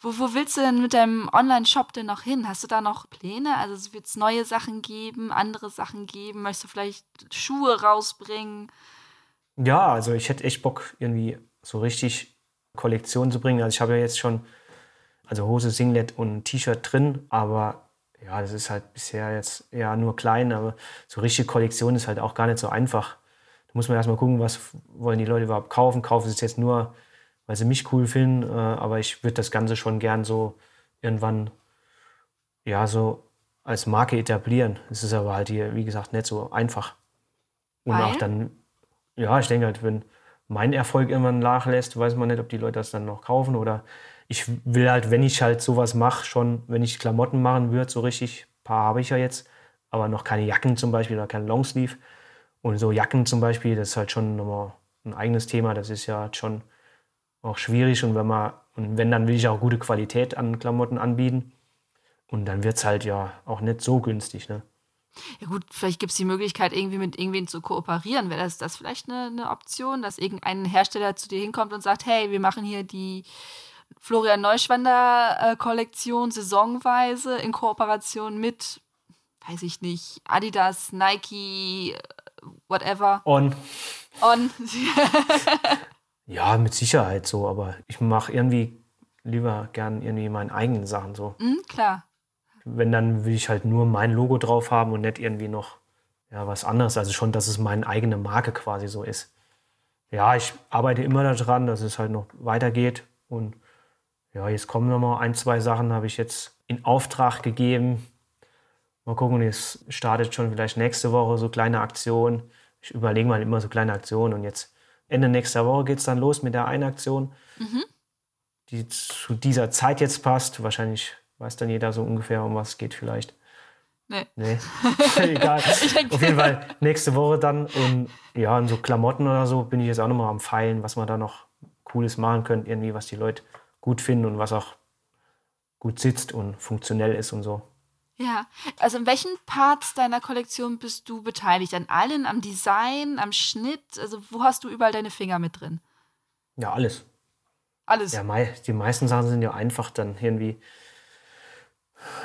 Wo, wo willst du denn mit deinem Online-Shop denn noch hin? Hast du da noch Pläne? Also wird es neue Sachen geben, andere Sachen geben? Möchtest du vielleicht Schuhe rausbringen? Ja, also ich hätte echt Bock, irgendwie so richtig Kollektion zu bringen. Also ich habe ja jetzt schon also Hose, Singlet und T-Shirt drin, aber ja, das ist halt bisher jetzt ja nur klein, aber so richtige Kollektion ist halt auch gar nicht so einfach. Da muss man erstmal gucken, was wollen die Leute überhaupt kaufen. Kaufen sie es jetzt nur weil sie mich cool finden. Äh, aber ich würde das Ganze schon gern so irgendwann, ja, so als Marke etablieren. Es ist aber halt hier, wie gesagt, nicht so einfach. Und weil? auch dann, ja, ich denke halt, wenn mein Erfolg irgendwann nachlässt, weiß man nicht, ob die Leute das dann noch kaufen oder ich will halt, wenn ich halt sowas mache, schon, wenn ich Klamotten machen würde, so richtig, ein paar habe ich ja jetzt, aber noch keine Jacken zum Beispiel oder kein Longsleeve. Und so Jacken zum Beispiel, das ist halt schon nochmal ein eigenes Thema. Das ist ja schon auch schwierig und wenn man, und wenn, dann will ich auch gute Qualität an Klamotten anbieten. Und dann wird es halt ja auch nicht so günstig, ne? Ja gut, vielleicht gibt es die Möglichkeit, irgendwie mit irgendwen zu kooperieren. Wäre das, das vielleicht eine, eine Option, dass irgendein Hersteller zu dir hinkommt und sagt, hey, wir machen hier die Florian Neuschwander-Kollektion saisonweise in Kooperation mit, weiß ich nicht, Adidas, Nike, whatever. On. On. Ja, mit Sicherheit so, aber ich mache irgendwie lieber gern irgendwie meine eigenen Sachen so. Mhm, klar. Wenn, dann will ich halt nur mein Logo drauf haben und nicht irgendwie noch ja, was anderes. Also schon, dass es meine eigene Marke quasi so ist. Ja, ich arbeite immer daran, dass es halt noch weitergeht. Und ja, jetzt kommen noch mal ein, zwei Sachen, habe ich jetzt in Auftrag gegeben. Mal gucken, es startet schon vielleicht nächste Woche so kleine Aktionen. Ich überlege mal immer so kleine Aktionen und jetzt Ende nächster Woche geht es dann los mit der einen Aktion, mhm. die zu dieser Zeit jetzt passt. Wahrscheinlich weiß dann jeder so ungefähr, um was es geht vielleicht. Nee. Nee. Egal. Auf jeden Fall nächste Woche dann. Und ja, und so Klamotten oder so bin ich jetzt auch nochmal am Feilen, was man da noch Cooles machen könnte, irgendwie, was die Leute gut finden und was auch gut sitzt und funktionell ist und so. Ja, also in welchen Parts deiner Kollektion bist du beteiligt? An allen, am Design, am Schnitt? Also wo hast du überall deine Finger mit drin? Ja, alles. Alles? Ja, die meisten Sachen sind ja einfach dann irgendwie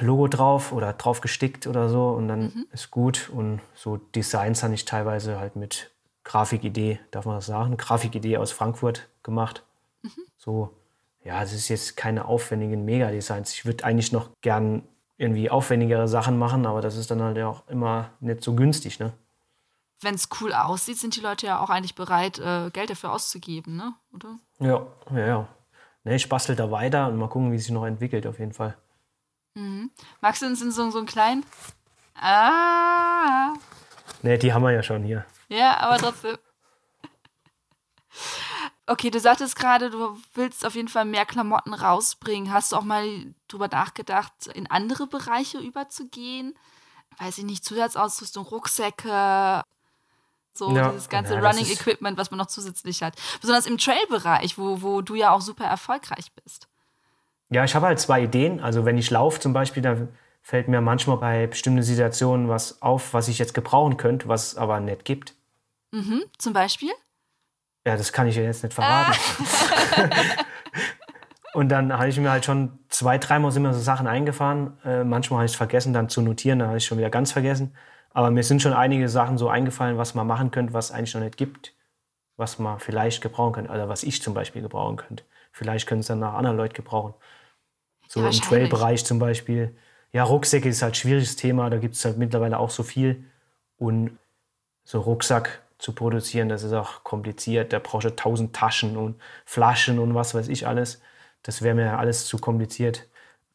Logo drauf oder drauf gestickt oder so und dann mhm. ist gut. Und so Designs habe ich teilweise halt mit Grafikidee, darf man das sagen, Grafikidee aus Frankfurt gemacht. Mhm. So, ja, es ist jetzt keine aufwendigen Mega-Designs. Ich würde eigentlich noch gern irgendwie aufwendigere Sachen machen, aber das ist dann halt auch immer nicht so günstig, ne? Wenn es cool aussieht, sind die Leute ja auch eigentlich bereit, äh, Geld dafür auszugeben, ne? Oder? Ja, ja, ja. Ne, ich bastel da weiter und mal gucken, wie es sich noch entwickelt, auf jeden Fall. Mhm. Magst du uns in so, so einen kleinen? Ah! Ne, die haben wir ja schon hier. Ja, aber trotzdem. Okay, du sagtest gerade, du willst auf jeden Fall mehr Klamotten rausbringen. Hast du auch mal drüber nachgedacht, in andere Bereiche überzugehen? Weiß ich nicht, Zusatzausrüstung, Rucksäcke, so ja, dieses ganze ja, Running Equipment, was man noch zusätzlich hat. Besonders im Trail-Bereich, wo, wo du ja auch super erfolgreich bist. Ja, ich habe halt zwei Ideen. Also wenn ich laufe zum Beispiel, da fällt mir manchmal bei bestimmten Situationen was auf, was ich jetzt gebrauchen könnte, was es aber nicht gibt. Mhm, zum Beispiel? Ja, das kann ich ja jetzt nicht verraten. Ah. und dann habe ich mir halt schon zwei, dreimal sind mir so Sachen eingefahren. Äh, manchmal habe ich es vergessen, dann zu notieren, dann habe ich schon wieder ganz vergessen. Aber mir sind schon einige Sachen so eingefallen, was man machen könnte, was es eigentlich noch nicht gibt, was man vielleicht gebrauchen könnte. Oder was ich zum Beispiel gebrauchen könnte. Vielleicht können es dann nach anderen Leuten gebrauchen. So Ja, im. Trail-Bereich zum Beispiel. Ja, Rucksäcke ist halt ein schwieriges Thema. Da gibt es halt mittlerweile auch so viel. Und so Rucksack zu produzieren, das ist auch kompliziert. Da brauchst du tausend Taschen und Flaschen und was weiß ich alles. Das wäre mir alles zu kompliziert.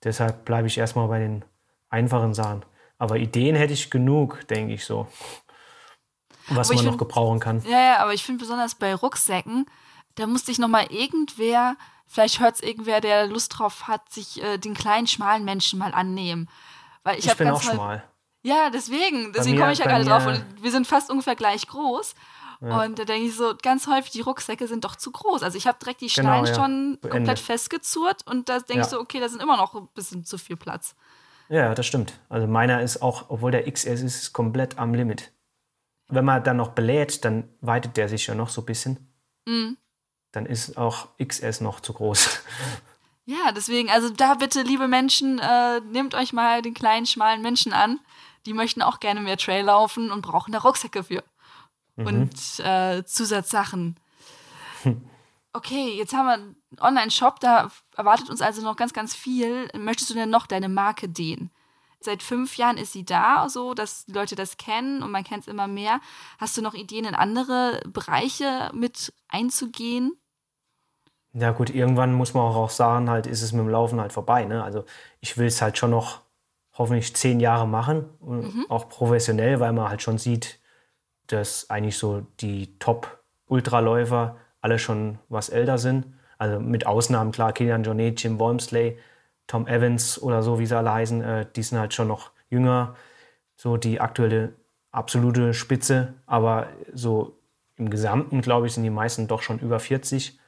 Deshalb bleibe ich erstmal bei den einfachen Sachen. Aber Ideen hätte ich genug, denke ich so. Was man noch find- gebrauchen kann. Ja, ja, aber ich finde besonders bei Rucksäcken, da musste ich noch mal irgendwer, vielleicht hört es irgendwer, der Lust drauf hat, sich äh, den kleinen, schmalen Menschen mal annehmen. Weil ich, Ich, bin auch häufig- schmal. Ja, deswegen. Deswegen komme ich ja gerade drauf. Und wir sind fast ungefähr gleich groß. Und da denke ich so, ganz häufig, die Rucksäcke sind doch zu groß. Also ich habe direkt die Genau, Steine ja. schon komplett festgezurrt und da denke Ja. ich so, okay, da sind immer noch ein bisschen zu viel Platz. Ja, das stimmt. Also meiner ist auch, obwohl der XS ist, ist komplett am Limit. Wenn man dann noch belädt, dann weitet der sich ja noch so ein bisschen. Mhm. Dann ist auch XS noch zu groß. Ja, deswegen, also da bitte, liebe Menschen, äh, nehmt euch mal den kleinen, schmalen Menschen an. Die möchten auch gerne mehr Trail laufen und brauchen da Rucksäcke für. Und äh, Zusatzsachen. Okay, jetzt haben wir einen Online-Shop, da erwartet uns also noch ganz, ganz viel. Möchtest du denn noch deine Marke dehnen? Seit fünf Jahren ist sie da, so dass die Leute das kennen und man kennt es immer mehr. Hast du noch Ideen, in andere Bereiche mit einzugehen? Ja gut, irgendwann muss man auch sagen, halt ist es mit dem Laufen halt vorbei. Ne? Also ich will es halt schon noch hoffentlich zehn Jahre machen, und auch professionell, weil man halt schon sieht, dass eigentlich so die Top-Ultraläufer alle schon was älter sind. Also mit Ausnahmen, klar, Kilian Jornet, Jim Wormsley, Tom Evans oder so, wie sie alle heißen, äh, die sind halt schon noch jünger. So die aktuelle absolute Spitze. Aber so im Gesamten, glaube ich, sind die meisten doch schon über 40.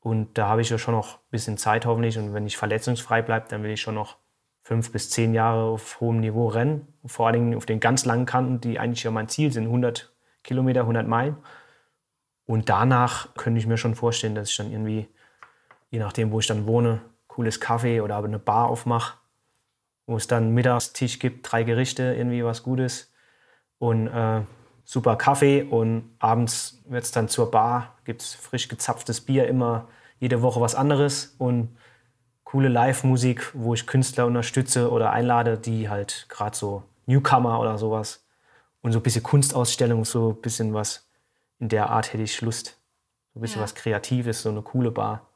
Und da habe ich ja schon noch ein bisschen Zeit hoffentlich. Und wenn ich verletzungsfrei bleibe, dann will ich schon noch fünf bis zehn Jahre auf hohem Niveau rennen. Vor allen Dingen auf den ganz langen Kanten, die eigentlich ja mein Ziel sind, 100 Kilometer, 100 Meilen. Und danach könnte ich mir schon vorstellen, dass ich dann irgendwie, je nachdem, wo ich dann wohne, cooles Kaffee oder aber eine Bar aufmache, wo es dann Mittagstisch gibt, drei Gerichte, irgendwie was Gutes und äh, super Kaffee und abends wird es dann zur Bar, gibt es frisch gezapftes Bier, immer jede Woche was anderes und coole Live-Musik, wo ich Künstler unterstütze oder einlade, die halt gerade so Newcomer oder sowas und so ein bisschen Kunstausstellung, so ein bisschen was in der Art hätte ich Lust. So ein bisschen Ja. was Kreatives, so eine coole Bar,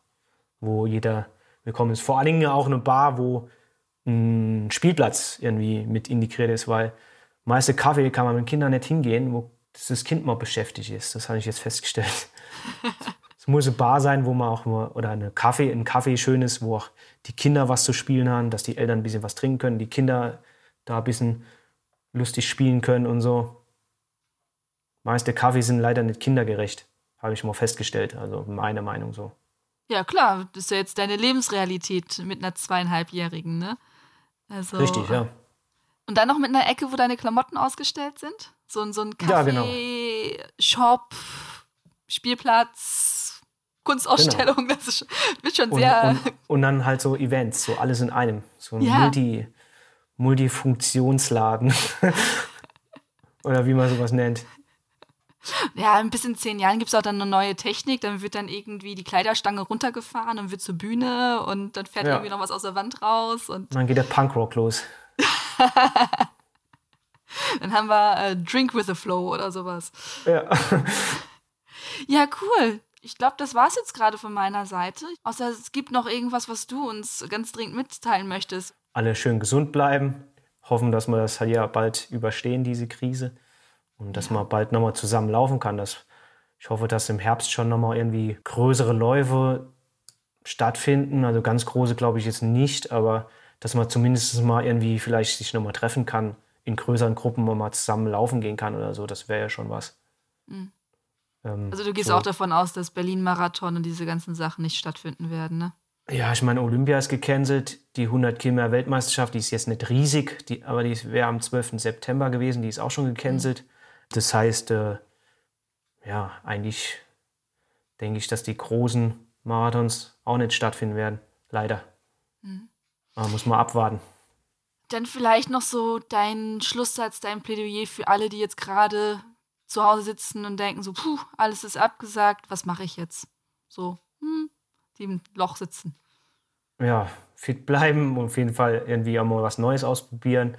wo jeder willkommen ist. Vor allen Dingen auch eine Bar, wo ein Spielplatz irgendwie mit integriert ist, weil meiste Kaffee kann man mit Kindern nicht hingehen, wo das Kind mal beschäftigt ist. Das habe ich jetzt festgestellt. Es muss eine Bar sein, wo man auch nur, oder eine Kaffee, ein Kaffee schön ist, wo auch die Kinder was zu spielen haben, dass die Eltern ein bisschen was trinken können, die Kinder da ein bisschen lustig spielen können und so. Meiste Kaffee sind leider nicht kindergerecht, habe ich mal festgestellt. Also meine Meinung so. Ja, klar, das ist ja jetzt deine Lebensrealität mit einer zweieinhalbjährigen, ne? Also, Richtig, ja. Und dann noch mit einer Ecke, wo deine Klamotten ausgestellt sind? So, ein- so ein Ja, genau. Shop, Spielplatz, Kunstausstellung. Das ist, wird schon Und, sehr. und, und dann halt so Events, so alles in einem. So ein Ja. Multi, Multifunktionsladen. Oder wie man sowas nennt. Ja, ein bis in zehn Jahren gibt es auch dann eine neue Technik. Dann wird dann irgendwie die Kleiderstange runtergefahren und wird zur Bühne und dann fährt Ja. irgendwie noch was aus der Wand raus. Und Und dann geht der Punkrock los. dann haben wir äh, Drink with the Flow oder sowas. Ja. Ja, cool. Ich glaube, das war's jetzt gerade von meiner Seite. Außer es gibt noch irgendwas, was du uns ganz dringend mitteilen möchtest. Alle schön gesund bleiben. Hoffen, dass wir das ja bald überstehen, diese Krise. Und dass man bald nochmal zusammen laufen kann. Das, ich hoffe, dass im Herbst schon nochmal irgendwie größere Läufe stattfinden. Also ganz große glaube ich jetzt nicht, aber dass man zumindest mal irgendwie vielleicht sich nochmal treffen kann, in größeren Gruppen, wo man zusammen laufen gehen kann oder so. Das wäre ja schon was. Ähm, Also du gehst so. auch davon aus, dass Berlin-Marathon und diese ganzen Sachen nicht stattfinden werden, ne? Ja, ich meine, Olympia ist gecancelt. Die 100 Kilometer Weltmeisterschaft, die ist jetzt nicht riesig, die, aber die wäre am 12. September gewesen, die ist auch schon gecancelt. Das heißt, äh, ja, eigentlich denke ich, dass die großen Marathons auch nicht stattfinden werden. Leider. Aber muss man abwarten. dann vielleicht noch so dein Schlusssatz, dein Plädoyer für alle, die jetzt gerade zu Hause sitzen und denken so, puh, alles ist abgesagt, was mache ich jetzt? So, hm, die im Loch sitzen. Ja, fit bleiben und auf jeden Fall irgendwie auch mal was Neues ausprobieren.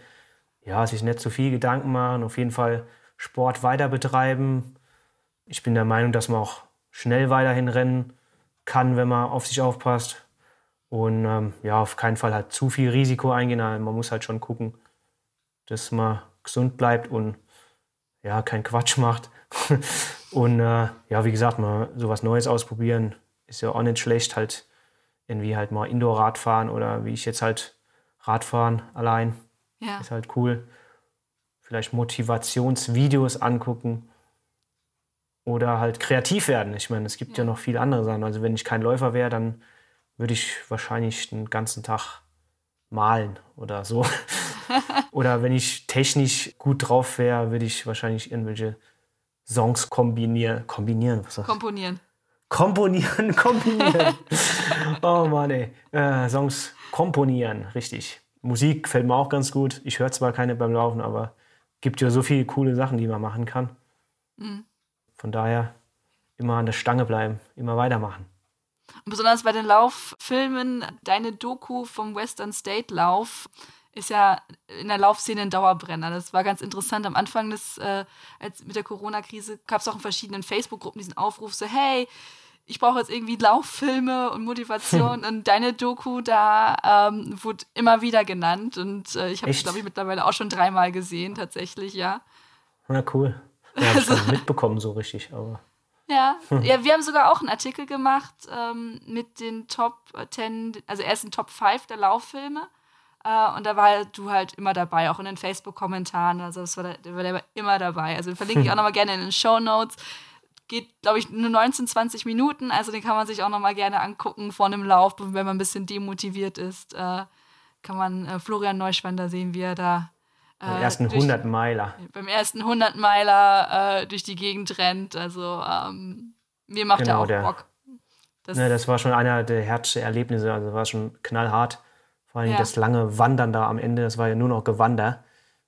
Ja, sich nicht zu viel Gedanken machen, auf jeden Fall Sport weiter betreiben. Ich bin der Meinung, dass man auch schnell weiterhin rennen kann, wenn man auf sich aufpasst. Und ähm, ja, auf keinen Fall halt zu viel Risiko eingehen. Man muss halt schon gucken, dass man gesund bleibt und ja, keinen Quatsch macht. und äh, ja, wie gesagt, mal sowas Neues ausprobieren ist ja auch nicht schlecht. Halt irgendwie halt mal Indoor-Rad fahren oder wie ich jetzt halt Radfahren allein. Ja. Ist halt cool. Vielleicht Motivationsvideos angucken oder halt kreativ werden. Ich meine, es gibt ja. ja noch viele andere Sachen. Also wenn ich kein Läufer wäre, dann würde ich wahrscheinlich den ganzen Tag malen oder so. oder wenn ich technisch gut drauf wäre, würde ich wahrscheinlich irgendwelche Songs kombinieren. Kombinieren, was Komponieren. Komponieren, kombinieren. oh Mann, ey. Äh, Songs komponieren, richtig. Musik fällt mir auch ganz gut. Ich höre zwar keine beim Laufen, aber gibt ja so viele coole Sachen, die man machen kann. Mhm. Von daher immer an der Stange bleiben, immer weitermachen. Und besonders bei den Lauffilmen, deine Doku vom Western State Lauf ist ja in der Laufszene ein Dauerbrenner. Das war ganz interessant. Am Anfang des, äh, als mit der Corona-Krise gab es auch in verschiedenen Facebook-Gruppen diesen Aufruf, so hey, ich brauche jetzt irgendwie Lauffilme und Motivation. und deine Doku da ähm, wurde immer wieder genannt. Und äh, ich habe es, glaube ich, mittlerweile auch schon dreimal gesehen, tatsächlich, ja. Na cool. Ja, also, mitbekommen so richtig, aber. Ja, ja, wir haben sogar auch einen Artikel gemacht ähm, mit den Top 10, also ersten Top 5 der Lauffilme. Äh, und da war du halt immer dabei, auch in den Facebook-Kommentaren. Also das war der, der war immer dabei. Also den verlinke ich auch nochmal gerne in den Show Notes. Geht, glaube ich, nur 19, 20 Minuten. Also den kann man sich auch nochmal gerne angucken vor einem Lauf, wenn man ein bisschen demotiviert ist. Äh, kann man äh, Florian Neuschwander sehen, wie er da beim ersten 100 Meiler. Beim ersten 100 Meiler durch die Gegend rennt. Also ähm, mir macht genau, er auch der, Bock. Das, ne, das war schon einer der härtesten Erlebnisse. Also war schon knallhart. Vor allem ja. das lange Wandern da am Ende, das war ja nur noch Gewander.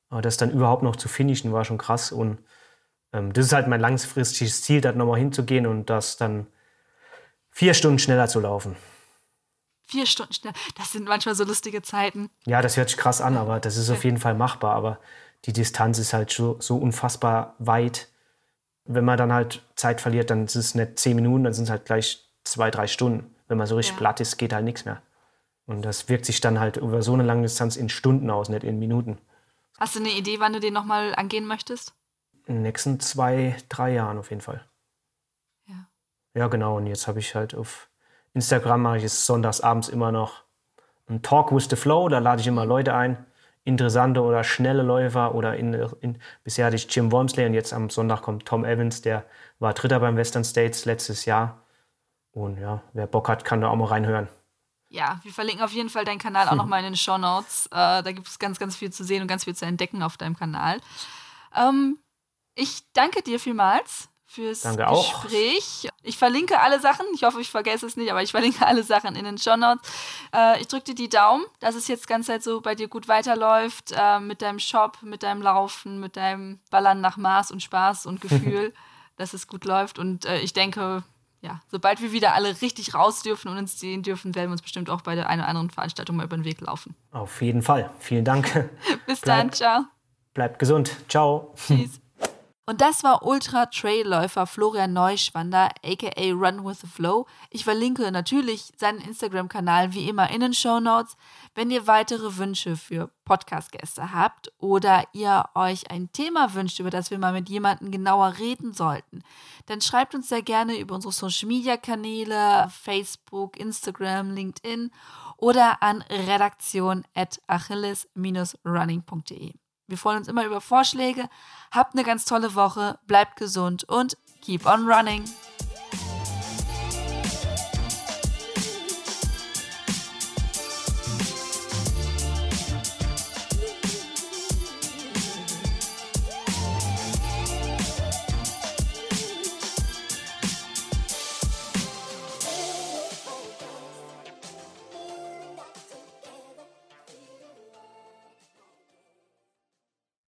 Aber das dann überhaupt noch zu finishen, war schon krass. Und ähm, das ist halt mein langfristiges Ziel, da nochmal hinzugehen und das dann vier Stunden schneller zu laufen vier Stunden schnell. Das sind manchmal so lustige Zeiten. Ja, das hört sich krass an, aber das ist auf jeden Fall machbar. Aber die Distanz ist halt so, so unfassbar weit. Wenn man dann halt Zeit verliert, dann sind es nicht zehn Minuten, dann sind es halt gleich zwei, drei Stunden. Wenn man so richtig ja. platt ist, geht halt nichts mehr. Und das wirkt sich dann halt über so eine lange Distanz in Stunden aus, nicht in Minuten. Hast du eine Idee, wann du den nochmal angehen möchtest? In den nächsten zwei, drei Jahren auf jeden Fall. Ja. Ja, genau. Und jetzt habe ich halt auf Instagram mache ich es sonntags abends immer noch ein Talk with the Flow. Da lade ich immer Leute ein, interessante oder schnelle Läufer. Oder in, in, bisher hatte ich Jim Wormsley und jetzt am Sonntag kommt Tom Evans, der war Dritter beim Western States letztes Jahr. Und ja, wer Bock hat, kann da auch mal reinhören. Ja, wir verlinken auf jeden Fall deinen Kanal auch nochmal in den Show Notes. Äh, da gibt es ganz, ganz viel zu sehen und ganz viel zu entdecken auf deinem Kanal. Ähm, ich danke dir vielmals fürs Danke Gespräch. Auch. Ich verlinke alle Sachen. Ich hoffe, ich vergesse es nicht, aber ich verlinke alle Sachen in den Show Notes. Äh, ich drücke dir die Daumen, dass es jetzt ganz Zeit so bei dir gut weiterläuft äh, mit deinem Shop, mit deinem Laufen, mit deinem Ballern nach Maß und Spaß und Gefühl, dass es gut läuft. Und äh, ich denke, ja, sobald wir wieder alle richtig raus dürfen und uns sehen dürfen, werden wir uns bestimmt auch bei der einen oder anderen Veranstaltung mal über den Weg laufen. Auf jeden Fall. Vielen Dank. Bis Bleib, dann. Ciao. Bleibt gesund. Ciao. Tschüss. Und das war Ultra-Trailläufer Florian Neuschwander, aka Run with the Flow. Ich verlinke natürlich seinen Instagram-Kanal wie immer in den Show Notes. Wenn ihr weitere Wünsche für Podcast-Gäste habt oder ihr euch ein Thema wünscht, über das wir mal mit jemandem genauer reden sollten, dann schreibt uns sehr gerne über unsere Social-Media-Kanäle, Facebook, Instagram, LinkedIn oder an redaktion at achilles-running.de. Wir freuen uns immer über Vorschläge. Habt eine ganz tolle Woche, bleibt gesund und keep on running.